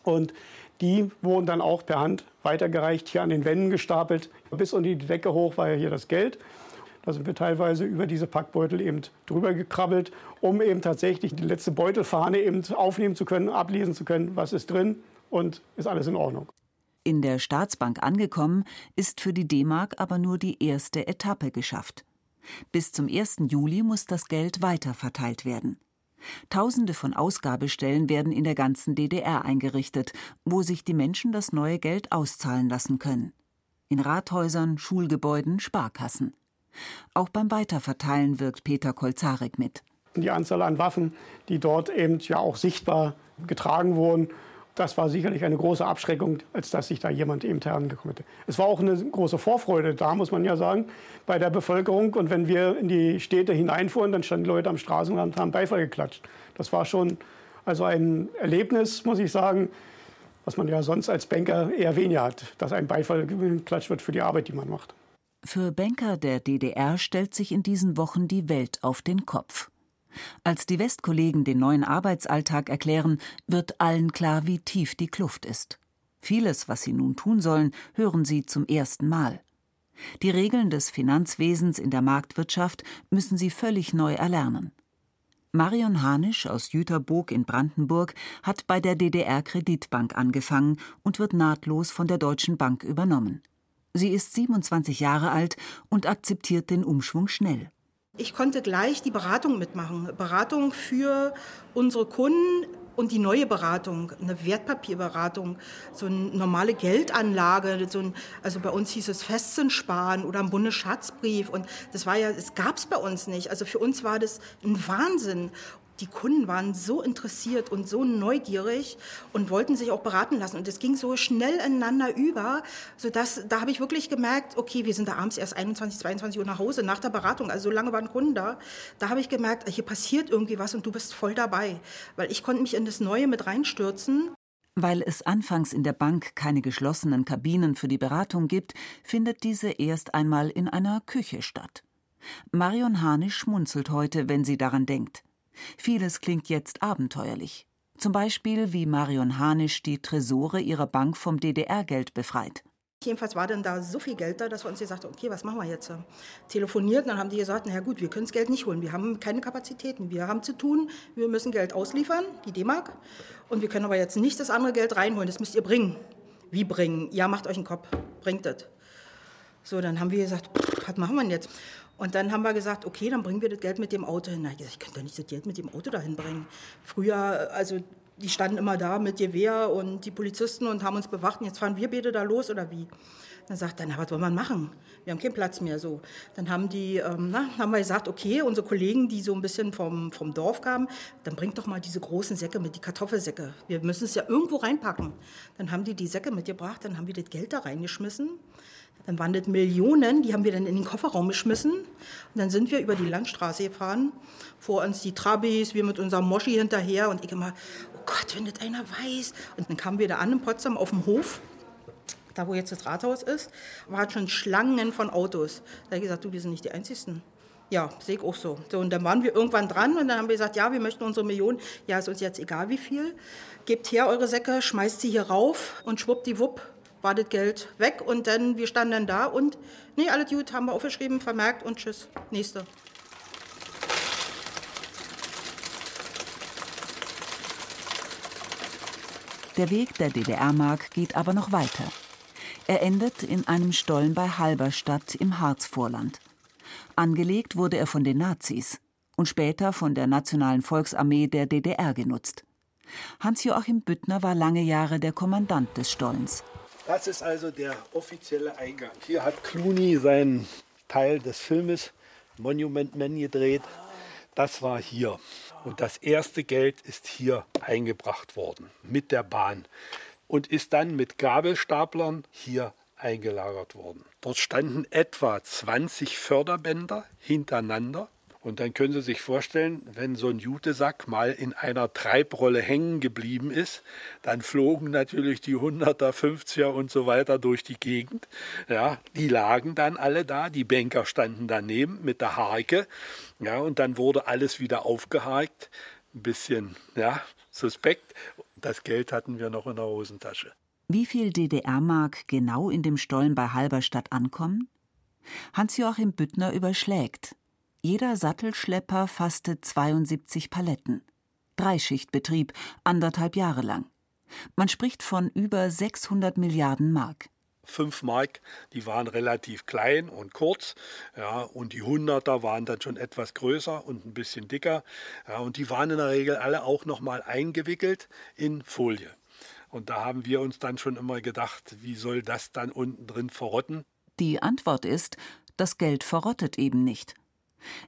Und die wurden dann auch per Hand weitergereicht, hier an den Wänden gestapelt. Bis unter die Decke hoch war ja hier das Geld. Da sind wir teilweise über diese Packbeutel eben drüber gekrabbelt, um eben tatsächlich die letzte Beutelfahne eben aufnehmen zu können, ablesen zu können, was ist drin und ist alles in Ordnung. In der Staatsbank angekommen, ist für die D-Mark aber nur die erste Etappe geschafft. Bis zum 1. Juli muss das Geld weiterverteilt werden. Tausende von Ausgabestellen werden in der ganzen DDR eingerichtet, wo sich die Menschen das neue Geld auszahlen lassen können. In Rathäusern, Schulgebäuden, Sparkassen. Auch beim Weiterverteilen wirkt Peter Kolzarek mit. Die Anzahl an Waffen, die dort eben ja auch sichtbar getragen wurden, das war sicherlich eine große Abschreckung, als dass sich da jemand eben herangekommen hätte. Es war auch eine große Vorfreude da, muss man ja sagen, bei der Bevölkerung. Und wenn wir in die Städte hineinfuhren, dann standen Leute am Straßenrand und haben Beifall geklatscht. Das war schon also ein Erlebnis, muss ich sagen, was man ja sonst als Banker eher weniger hat, dass ein Beifall geklatscht wird für die Arbeit, die man macht. Für Banker der DDR stellt sich in diesen Wochen die Welt auf den Kopf. Als die Westkollegen den neuen Arbeitsalltag erklären, wird allen klar, wie tief die Kluft ist. Vieles, was sie nun tun sollen, hören sie zum ersten Mal. Die Regeln des Finanzwesens in der Marktwirtschaft müssen sie völlig neu erlernen. Marion Hanisch aus Jüterburg in Brandenburg hat bei der DDR Kreditbank angefangen und wird nahtlos von der Deutschen Bank übernommen. Sie ist 27 Jahre alt und akzeptiert den Umschwung schnell. Ich konnte gleich die Beratung mitmachen. Beratung für unsere Kunden und die neue Beratung, eine Wertpapierberatung, so eine normale Geldanlage, so ein, also bei uns hieß es Festzinssparen oder ein Bundesschatzbrief und das war ja, es gab es bei uns nicht. Also für uns war das ein Wahnsinn die Kunden waren so interessiert und so neugierig und wollten sich auch beraten lassen. Und es ging so schnell ineinander über, sodass da habe ich wirklich gemerkt, okay, wir sind da abends erst 21, 22 Uhr nach Hause nach der Beratung. Also so lange waren Kunden da. Da habe ich gemerkt, hier passiert irgendwie was und du bist voll dabei. Weil ich konnte mich in das Neue mit reinstürzen. Weil es anfangs in der Bank keine geschlossenen Kabinen für die Beratung gibt, findet diese erst einmal in einer Küche statt. Marion Hanisch schmunzelt heute, wenn sie daran denkt. Vieles klingt jetzt abenteuerlich. Zum Beispiel, wie Marion Hanisch die Tresore ihrer Bank vom DDR-Geld befreit. Jedenfalls war dann da so viel Geld da, dass wir uns gesagt haben, okay, was machen wir jetzt? Telefoniert, dann haben die gesagt, na gut, wir können das Geld nicht holen, wir haben keine Kapazitäten, wir haben zu tun, wir müssen Geld ausliefern, die D-Mark, und wir können aber jetzt nicht das andere Geld reinholen, das müsst ihr bringen. Wie bringen? Ja, macht euch einen Kopf, bringt das. So, dann haben wir gesagt, was machen wir denn jetzt? Und dann haben wir gesagt, okay, dann bringen wir das Geld mit dem Auto hin. Na, ich könnte doch nicht das Geld mit dem Auto dahin bringen. Früher, also die standen immer da mit Gewehr und die Polizisten und haben uns bewacht. Und jetzt fahren wir beide da los oder wie? Dann sagt er, na, was soll man machen? Wir haben keinen Platz mehr. So, dann haben die, ähm, na, haben wir gesagt, okay, unsere Kollegen, die so ein bisschen vom, vom Dorf kamen, dann bringt doch mal diese großen Säcke mit, die Kartoffelsäcke. Wir müssen es ja irgendwo reinpacken. Dann haben die die Säcke mitgebracht, dann haben wir das Geld da reingeschmissen. Dann waren das Millionen, die haben wir dann in den Kofferraum geschmissen. Und dann sind wir über die Landstraße gefahren. Vor uns die Trabis, wir mit unserem Moschi hinterher. Und ich immer, oh Gott, wenn das einer weiß. Und dann kamen wir da an in Potsdam auf dem Hof, da wo jetzt das Rathaus ist, waren schon Schlangen von Autos. Da habe ich gesagt, du, wir sind nicht die Einzigen. Ja, sehe ich auch so. so. Und dann waren wir irgendwann dran und dann haben wir gesagt, ja, wir möchten unsere Millionen. Ja, ist uns jetzt egal wie viel. Gebt her eure Säcke, schmeißt sie hier rauf und schwuppdiwupp war das Geld weg und dann, wir standen dann da und, nee, alles gut, haben wir aufgeschrieben, vermerkt und tschüss, nächste. Der Weg der DDR-Mark geht aber noch weiter. Er endet in einem Stollen bei Halberstadt im Harzvorland. Angelegt wurde er von den Nazis und später von der Nationalen Volksarmee der DDR genutzt. Hans-Joachim Büttner war lange Jahre der Kommandant des Stollens. Das ist also der offizielle Eingang. Hier hat Clooney seinen Teil des Filmes Monument Man gedreht. Das war hier. Und das erste Geld ist hier eingebracht worden mit der Bahn und ist dann mit Gabelstaplern hier eingelagert worden. Dort standen etwa 20 Förderbänder hintereinander und dann können Sie sich vorstellen, wenn so ein Jutesack mal in einer Treibrolle hängen geblieben ist, dann flogen natürlich die 100er, 50er und so weiter durch die Gegend. Ja, die lagen dann alle da, die Banker standen daneben mit der Harke. Ja, und dann wurde alles wieder aufgehakt. Ein bisschen, ja, suspekt. Das Geld hatten wir noch in der Hosentasche. Wie viel DDR-Mark genau in dem Stollen bei Halberstadt ankommen? Hans-Joachim Büttner überschlägt. Jeder Sattelschlepper fasste 72 Paletten. Dreischichtbetrieb, anderthalb Jahre lang. Man spricht von über 600 Milliarden Mark. 5 Mark, die waren relativ klein und kurz, ja, und die Hunderter waren dann schon etwas größer und ein bisschen dicker, ja, und die waren in der Regel alle auch noch mal eingewickelt in Folie. Und da haben wir uns dann schon immer gedacht, wie soll das dann unten drin verrotten? Die Antwort ist, das Geld verrottet eben nicht.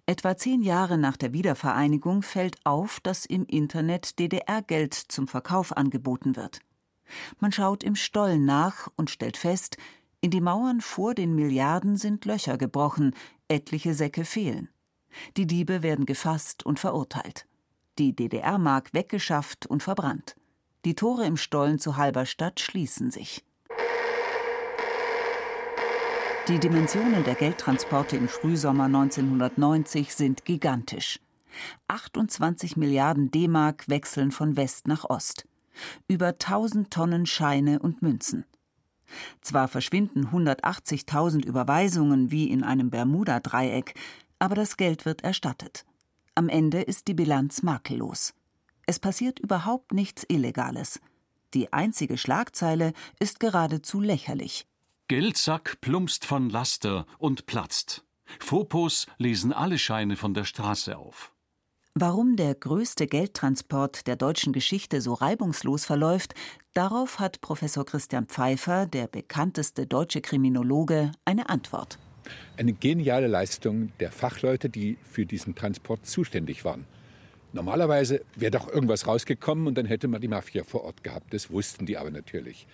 Etwa zehn Jahre nach der Wiedervereinigung fällt auf, dass im Internet DDR-Geld zum Verkauf angeboten wird. Man schaut im Stollen nach und stellt fest, in die Mauern vor den Milliarden sind Löcher gebrochen, etliche Säcke fehlen. Die Diebe werden gefasst und verurteilt. Die DDR-Mark weggeschafft und verbrannt. Die Tore im Stollen zu Halberstadt schließen sich. Die Dimensionen der Geldtransporte im Frühsommer 1990 sind gigantisch. 28 Milliarden D-Mark wechseln von West nach Ost. Über 1000 Tonnen Scheine und Münzen. Zwar verschwinden 180.000 Überweisungen wie in einem Bermuda-Dreieck, aber das Geld wird erstattet. Am Ende ist die Bilanz makellos. Es passiert überhaupt nichts Illegales. Die einzige Schlagzeile ist geradezu lächerlich. Geldsack plumpst von Laster und platzt. Fopos lesen alle Scheine von der Straße auf. Warum der größte Geldtransport der deutschen Geschichte so reibungslos verläuft, darauf hat Professor Christian Pfeiffer, der bekannteste deutsche Kriminologe, eine Antwort. Eine geniale Leistung der Fachleute, die für diesen Transport zuständig waren. Normalerweise wäre doch irgendwas rausgekommen und dann hätte man die Mafia vor Ort gehabt. Das wussten die aber natürlich,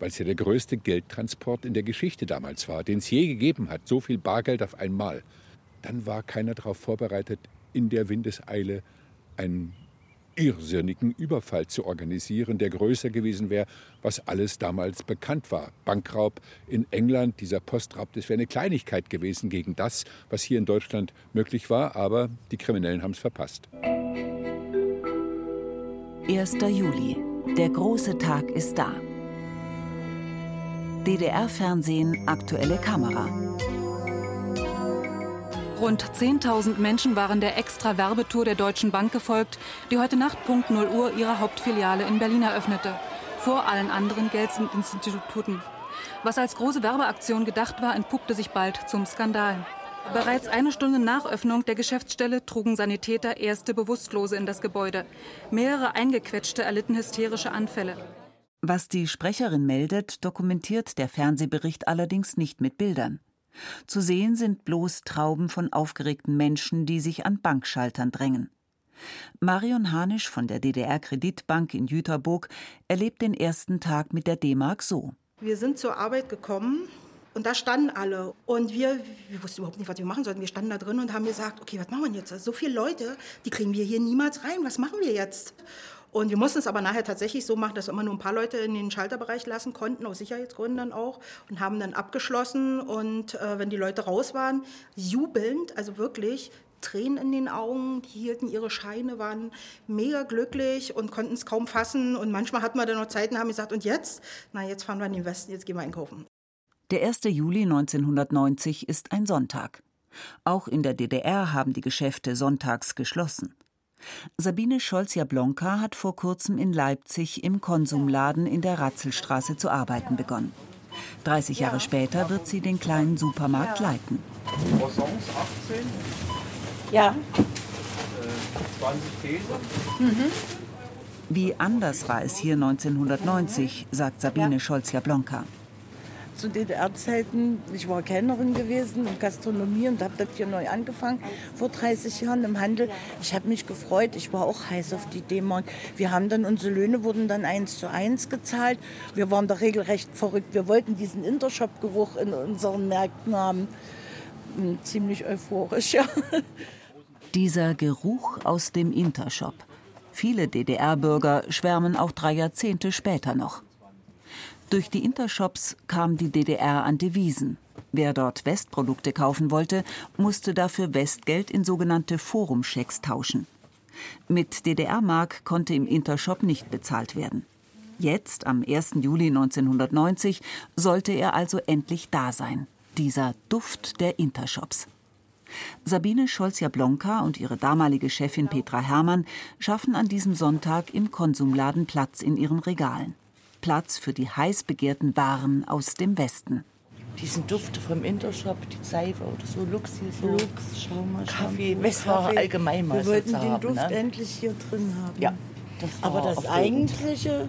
weil es ja der größte Geldtransport in der Geschichte damals war, den es je gegeben hat. So viel Bargeld auf einmal. Dann war keiner darauf vorbereitet, in der Windeseile einen irrsinnigen Überfall zu organisieren, der größer gewesen wäre, was alles damals bekannt war. Bankraub in England, dieser Postraub, das wäre eine Kleinigkeit gewesen gegen das, was hier in Deutschland möglich war, aber die Kriminellen haben es verpasst. 1. Juli. Der große Tag ist da. DDR-Fernsehen, aktuelle Kamera. Rund 10.000 Menschen waren der extra Werbetour der Deutschen Bank gefolgt, die heute Nacht Punkt 0 Uhr ihre Hauptfiliale in Berlin eröffnete. Vor allen anderen Geldinstituten. Was als große Werbeaktion gedacht war, entpuppte sich bald zum Skandal. Bereits eine Stunde nach Öffnung der Geschäftsstelle trugen Sanitäter erste Bewusstlose in das Gebäude. Mehrere Eingequetschte erlitten hysterische Anfälle. Was die Sprecherin meldet, dokumentiert der Fernsehbericht allerdings nicht mit Bildern. Zu sehen sind bloß Trauben von aufgeregten Menschen, die sich an Bankschaltern drängen. Marion Hanisch von der DDR-Kreditbank in Jüterburg erlebt den ersten Tag mit der D-Mark so. Wir sind zur Arbeit gekommen und da standen alle. Und wir, wir wussten überhaupt nicht, was wir machen sollten. Wir standen da drin und haben gesagt, okay, was machen wir jetzt? So viele Leute, die kriegen wir hier niemals rein. Was machen wir jetzt? Und wir mussten es aber nachher tatsächlich so machen, dass wir immer nur ein paar Leute in den Schalterbereich lassen konnten, aus Sicherheitsgründen dann auch, und haben dann abgeschlossen. Und äh, wenn die Leute raus waren, jubelnd, also wirklich Tränen in den Augen, die hielten ihre Scheine, waren mega glücklich und konnten es kaum fassen. Und manchmal hatten wir dann noch Zeit und haben gesagt, und jetzt? Na, jetzt fahren wir in den Westen, jetzt gehen wir einkaufen. Der 1. Juli 1990 ist ein Sonntag. Auch in der DDR haben die Geschäfte sonntags geschlossen. Sabine Scholz-Jablonka hat vor kurzem in Leipzig im Konsumladen in der Ratzelstraße zu arbeiten begonnen. 30 Jahre später wird sie den kleinen Supermarkt leiten. Croissants 18. Ja. Äh, 20 Käse. Mhm. Wie anders war es hier 1990, sagt Sabine Scholz-Jablonka zu DDR-Zeiten. Ich war Kellnerin gewesen in Gastronomie und habe das hier neu angefangen, vor 30 Jahren im Handel. Ich habe mich gefreut, ich war auch heiß auf die D-Mark. Wir haben dann, unsere Löhne wurden dann eins zu eins gezahlt. Wir waren da regelrecht verrückt. Wir wollten diesen Intershop-Geruch in unseren Märkten haben. Hm, ziemlich euphorisch, *laughs* ja. Dieser Geruch aus dem Intershop. Viele DDR-Bürger schwärmen auch drei Jahrzehnte später noch. Durch die Intershops kam die DDR an Devisen. Wer dort Westprodukte kaufen wollte, musste dafür Westgeld in sogenannte Forumschecks tauschen. Mit DDR-Mark konnte im Intershop nicht bezahlt werden. Jetzt, am 1. Juli 1990, sollte er also endlich da sein. Dieser Duft der Intershops. Sabine Scholz-Jablonka und ihre damalige Chefin Petra Herrmann schaffen an diesem Sonntag im Konsumladen Platz in ihren Regalen. Platz für die heiß begehrten Waren aus dem Westen. Diesen Duft vom Intershop, die Seife oder so Lux hier so. Lux, schau mal, Kaffee, Westware allgemein mal Wir wollten den haben, Duft ne? endlich hier drin haben. Ja, das Aber das Eigentliche,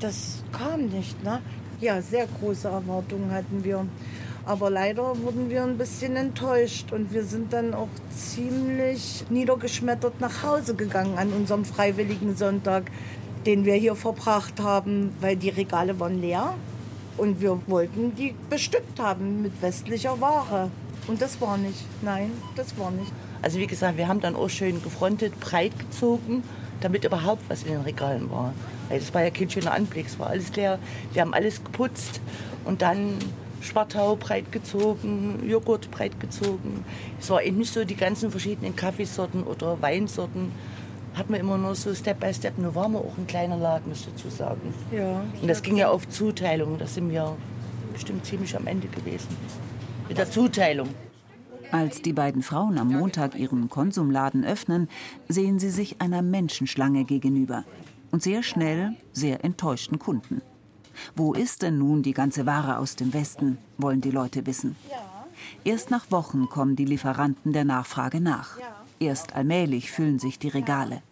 das kam nicht. Ne? Ja, sehr große Erwartungen hatten wir. Aber leider wurden wir ein bisschen enttäuscht und wir sind dann auch ziemlich niedergeschmettert nach Hause gegangen an unserem freiwilligen Sonntag den wir hier verbracht haben, weil die Regale waren leer und wir wollten die bestückt haben mit westlicher Ware. Und das war nicht. Nein, das war nicht. Also wie gesagt, wir haben dann auch schön gefrontet, breit gezogen, damit überhaupt was in den Regalen war. Weil das war ja kein schöner Anblick, es war alles leer. Wir haben alles geputzt und dann Schwartau breit gezogen, Joghurt breit gezogen. Es war eben nicht so die ganzen verschiedenen Kaffeesorten oder Weinsorten. Hat man immer nur so Step by Step. Nur waren wir auch ein kleiner Laden, muss ich dazu sagen. Ja. Und das ging ja auf Zuteilung. Da sind wir bestimmt ziemlich am Ende gewesen. Mit der Zuteilung. Als die beiden Frauen am Montag ihren Konsumladen öffnen, sehen sie sich einer Menschenschlange gegenüber. Und sehr schnell sehr enttäuschten Kunden. Wo ist denn nun die ganze Ware aus dem Westen, wollen die Leute wissen. Erst nach Wochen kommen die Lieferanten der Nachfrage nach. Erst allmählich füllen sich die Regale.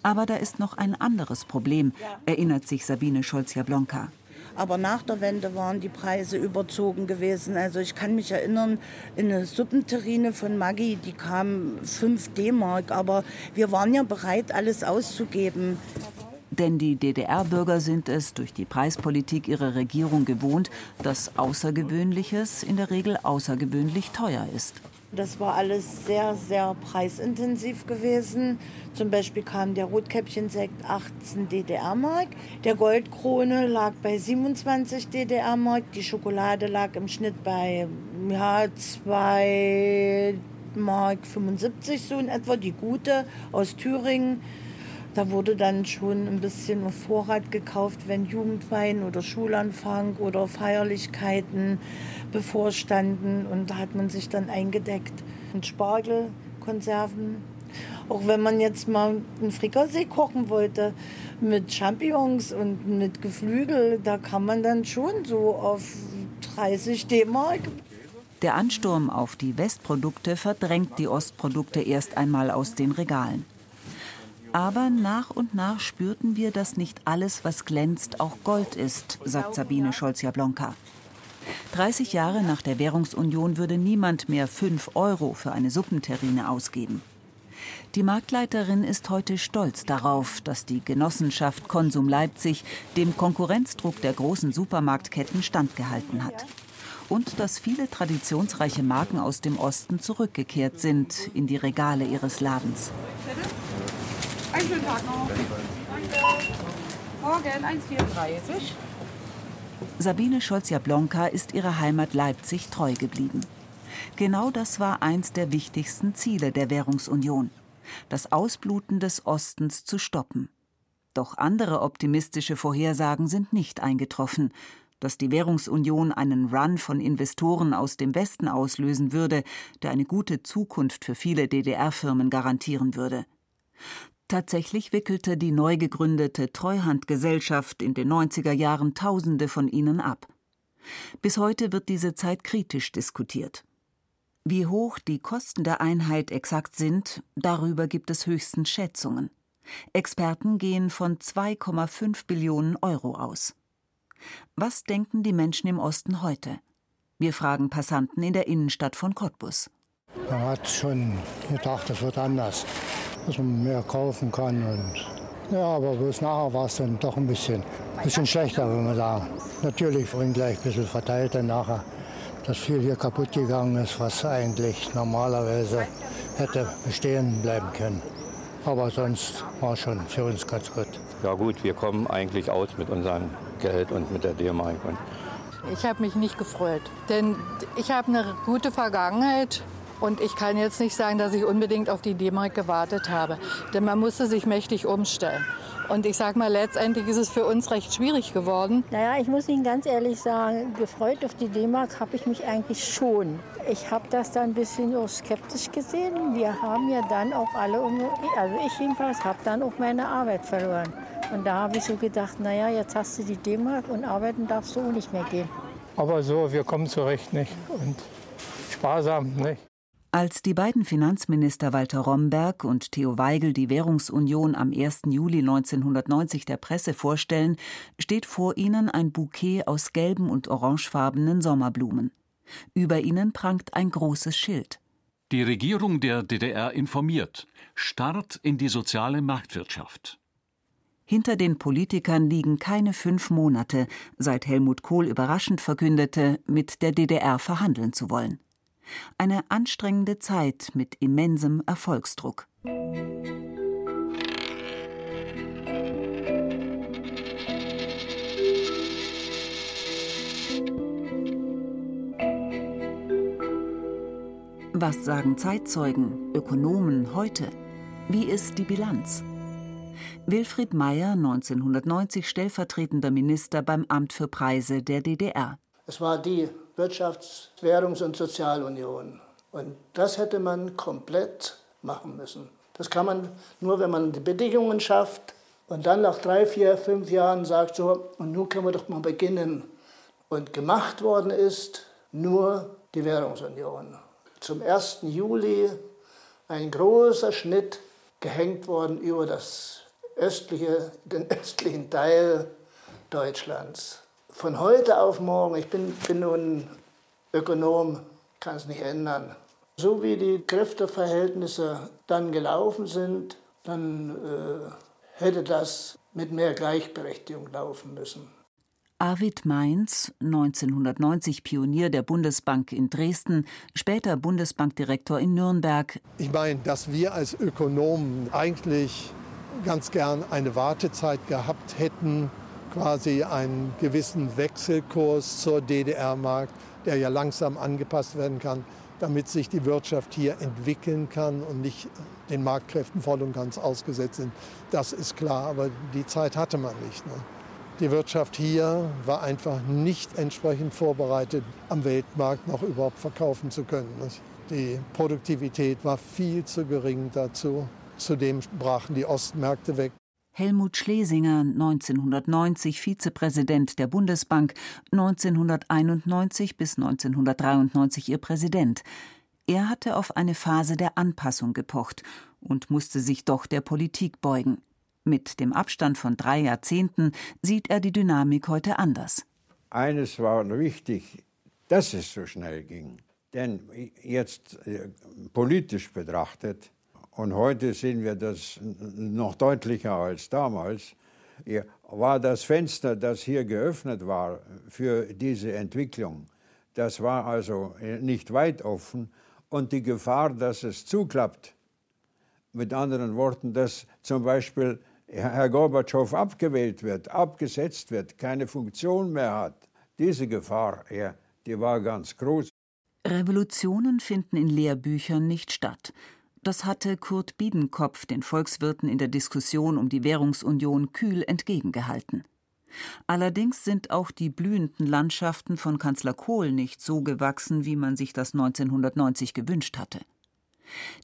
Aber da ist noch ein anderes Problem, erinnert sich Sabine Scholz-Jablonka. Aber nach der Wende waren die Preise überzogen gewesen. Also ich kann mich erinnern, in eine Suppenterrine von Maggi, die kam 5 D-Mark. Aber wir waren ja bereit, alles auszugeben. Denn die DDR-Bürger sind es durch die Preispolitik ihrer Regierung gewohnt, dass Außergewöhnliches in der Regel außergewöhnlich teuer ist. Das war alles sehr, sehr preisintensiv gewesen. Zum Beispiel kam der Rotkäppchensekt 18 DDR-Mark, der Goldkrone lag bei 27 DDR-Mark, die Schokolade lag im Schnitt bei ja, 2 Mark 75 so in etwa, die gute aus Thüringen. Da wurde dann schon ein bisschen auf Vorrat gekauft, wenn Jugendwein oder Schulanfang oder Feierlichkeiten bevorstanden. Und da hat man sich dann eingedeckt. Und Spargelkonserven. Auch wenn man jetzt mal einen Frikassee kochen wollte mit Champignons und mit Geflügel, da kann man dann schon so auf 30 D-Mark der Ansturm auf die Westprodukte verdrängt die Ostprodukte erst einmal aus den Regalen. Aber nach und nach spürten wir, dass nicht alles, was glänzt, auch Gold ist, sagt Sabine Scholz-Jablonka. 30 Jahre nach der Währungsunion würde niemand mehr 5 Euro für eine Suppenterrine ausgeben. Die Marktleiterin ist heute stolz darauf, dass die Genossenschaft Konsum Leipzig dem Konkurrenzdruck der großen Supermarktketten standgehalten hat. Und dass viele traditionsreiche Marken aus dem Osten zurückgekehrt sind in die Regale ihres Ladens. Einen schönen Tag noch. Danke. Morgen 1,34. Sabine Scholz-Jablonka ist ihrer Heimat Leipzig treu geblieben. Genau das war eins der wichtigsten Ziele der Währungsunion, das Ausbluten des Ostens zu stoppen. Doch andere optimistische Vorhersagen sind nicht eingetroffen. Dass die Währungsunion einen Run von Investoren aus dem Westen auslösen würde, der eine gute Zukunft für viele DDR-Firmen garantieren würde. Tatsächlich wickelte die neu gegründete Treuhandgesellschaft in den 90er Jahren Tausende von ihnen ab. Bis heute wird diese Zeit kritisch diskutiert. Wie hoch die Kosten der Einheit exakt sind, darüber gibt es höchstens Schätzungen. Experten gehen von 2,5 Billionen Euro aus. Was denken die Menschen im Osten heute? Wir fragen Passanten in der Innenstadt von Cottbus. Man hat schon gedacht, es wird anders dass man mehr kaufen kann. Und, ja, aber bloß nachher war es dann doch ein bisschen, bisschen schlechter, wenn man sagen. Natürlich vorhin gleich ein bisschen verteilt dann nachher, dass viel hier kaputt gegangen ist, was eigentlich normalerweise hätte bestehen bleiben können. Aber sonst war schon für uns ganz gut. Ja gut, wir kommen eigentlich aus mit unserem Geld und mit der D-Mark. Ich habe mich nicht gefreut, denn ich habe eine gute Vergangenheit und ich kann jetzt nicht sagen, dass ich unbedingt auf die D-Mark gewartet habe. Denn man musste sich mächtig umstellen. Und ich sage mal, letztendlich ist es für uns recht schwierig geworden. Naja, ich muss Ihnen ganz ehrlich sagen, gefreut auf die D-Mark habe ich mich eigentlich schon. Ich habe das dann ein bisschen auch skeptisch gesehen. Wir haben ja dann auch alle, also ich jedenfalls, habe dann auch meine Arbeit verloren. Und da habe ich so gedacht, naja, jetzt hast du die D-Mark und arbeiten darfst du auch nicht mehr gehen. Aber so, wir kommen zurecht nicht und sparsam nicht. Als die beiden Finanzminister Walter Romberg und Theo Weigel die Währungsunion am 1. Juli 1990 der Presse vorstellen, steht vor ihnen ein Bouquet aus gelben und orangefarbenen Sommerblumen. Über ihnen prangt ein großes Schild. Die Regierung der DDR informiert. Start in die soziale Marktwirtschaft. Hinter den Politikern liegen keine fünf Monate, seit Helmut Kohl überraschend verkündete, mit der DDR verhandeln zu wollen eine anstrengende Zeit mit immensem Erfolgsdruck. Was sagen Zeitzeugen, Ökonomen heute? Wie ist die Bilanz? Wilfried Mayer, 1990 stellvertretender Minister beim Amt für Preise der DDR. Es war die Wirtschafts-, Währungs- und Sozialunion. Und das hätte man komplett machen müssen. Das kann man nur, wenn man die Bedingungen schafft und dann nach drei, vier, fünf Jahren sagt, so, und nun können wir doch mal beginnen. Und gemacht worden ist nur die Währungsunion. Zum 1. Juli ein großer Schnitt gehängt worden über das östliche, den östlichen Teil Deutschlands. Von heute auf morgen, ich bin, bin nun Ökonom, kann es nicht ändern. So wie die Kräfteverhältnisse dann gelaufen sind, dann äh, hätte das mit mehr Gleichberechtigung laufen müssen. Arvid Mainz, 1990 Pionier der Bundesbank in Dresden, später Bundesbankdirektor in Nürnberg. Ich meine, dass wir als Ökonomen eigentlich ganz gern eine Wartezeit gehabt hätten, quasi einen gewissen Wechselkurs zur DDR-Markt, der ja langsam angepasst werden kann, damit sich die Wirtschaft hier entwickeln kann und nicht den Marktkräften voll und ganz ausgesetzt sind. Das ist klar, aber die Zeit hatte man nicht. Ne? Die Wirtschaft hier war einfach nicht entsprechend vorbereitet, am Weltmarkt noch überhaupt verkaufen zu können. Die Produktivität war viel zu gering dazu. Zudem brachen die Ostmärkte weg. Helmut Schlesinger, 1990 Vizepräsident der Bundesbank, 1991 bis 1993 ihr Präsident. Er hatte auf eine Phase der Anpassung gepocht und musste sich doch der Politik beugen. Mit dem Abstand von drei Jahrzehnten sieht er die Dynamik heute anders. Eines war wichtig, dass es so schnell ging. Denn jetzt äh, politisch betrachtet und heute sehen wir das noch deutlicher als damals, war das Fenster, das hier geöffnet war für diese Entwicklung, das war also nicht weit offen und die Gefahr, dass es zuklappt, mit anderen Worten, dass zum Beispiel Herr Gorbatschow abgewählt wird, abgesetzt wird, keine Funktion mehr hat, diese Gefahr, ja, die war ganz groß. Revolutionen finden in Lehrbüchern nicht statt. Das hatte Kurt Biedenkopf den Volkswirten in der Diskussion um die Währungsunion kühl entgegengehalten. Allerdings sind auch die blühenden Landschaften von Kanzler Kohl nicht so gewachsen, wie man sich das 1990 gewünscht hatte.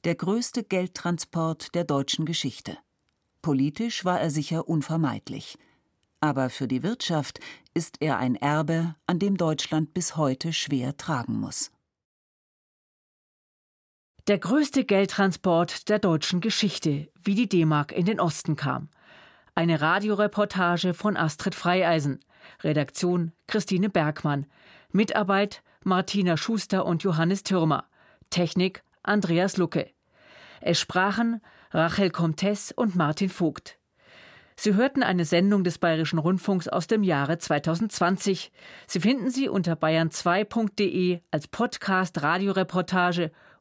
Der größte Geldtransport der deutschen Geschichte. Politisch war er sicher unvermeidlich. Aber für die Wirtschaft ist er ein Erbe, an dem Deutschland bis heute schwer tragen muss. Der größte Geldtransport der deutschen Geschichte, wie die D-Mark in den Osten kam. Eine Radioreportage von Astrid Freieisen. Redaktion Christine Bergmann. Mitarbeit Martina Schuster und Johannes Türmer. Technik Andreas Lucke. Es sprachen Rachel Comtes und Martin Vogt. Sie hörten eine Sendung des Bayerischen Rundfunks aus dem Jahre 2020. Sie finden sie unter bayern2.de als Podcast Radioreportage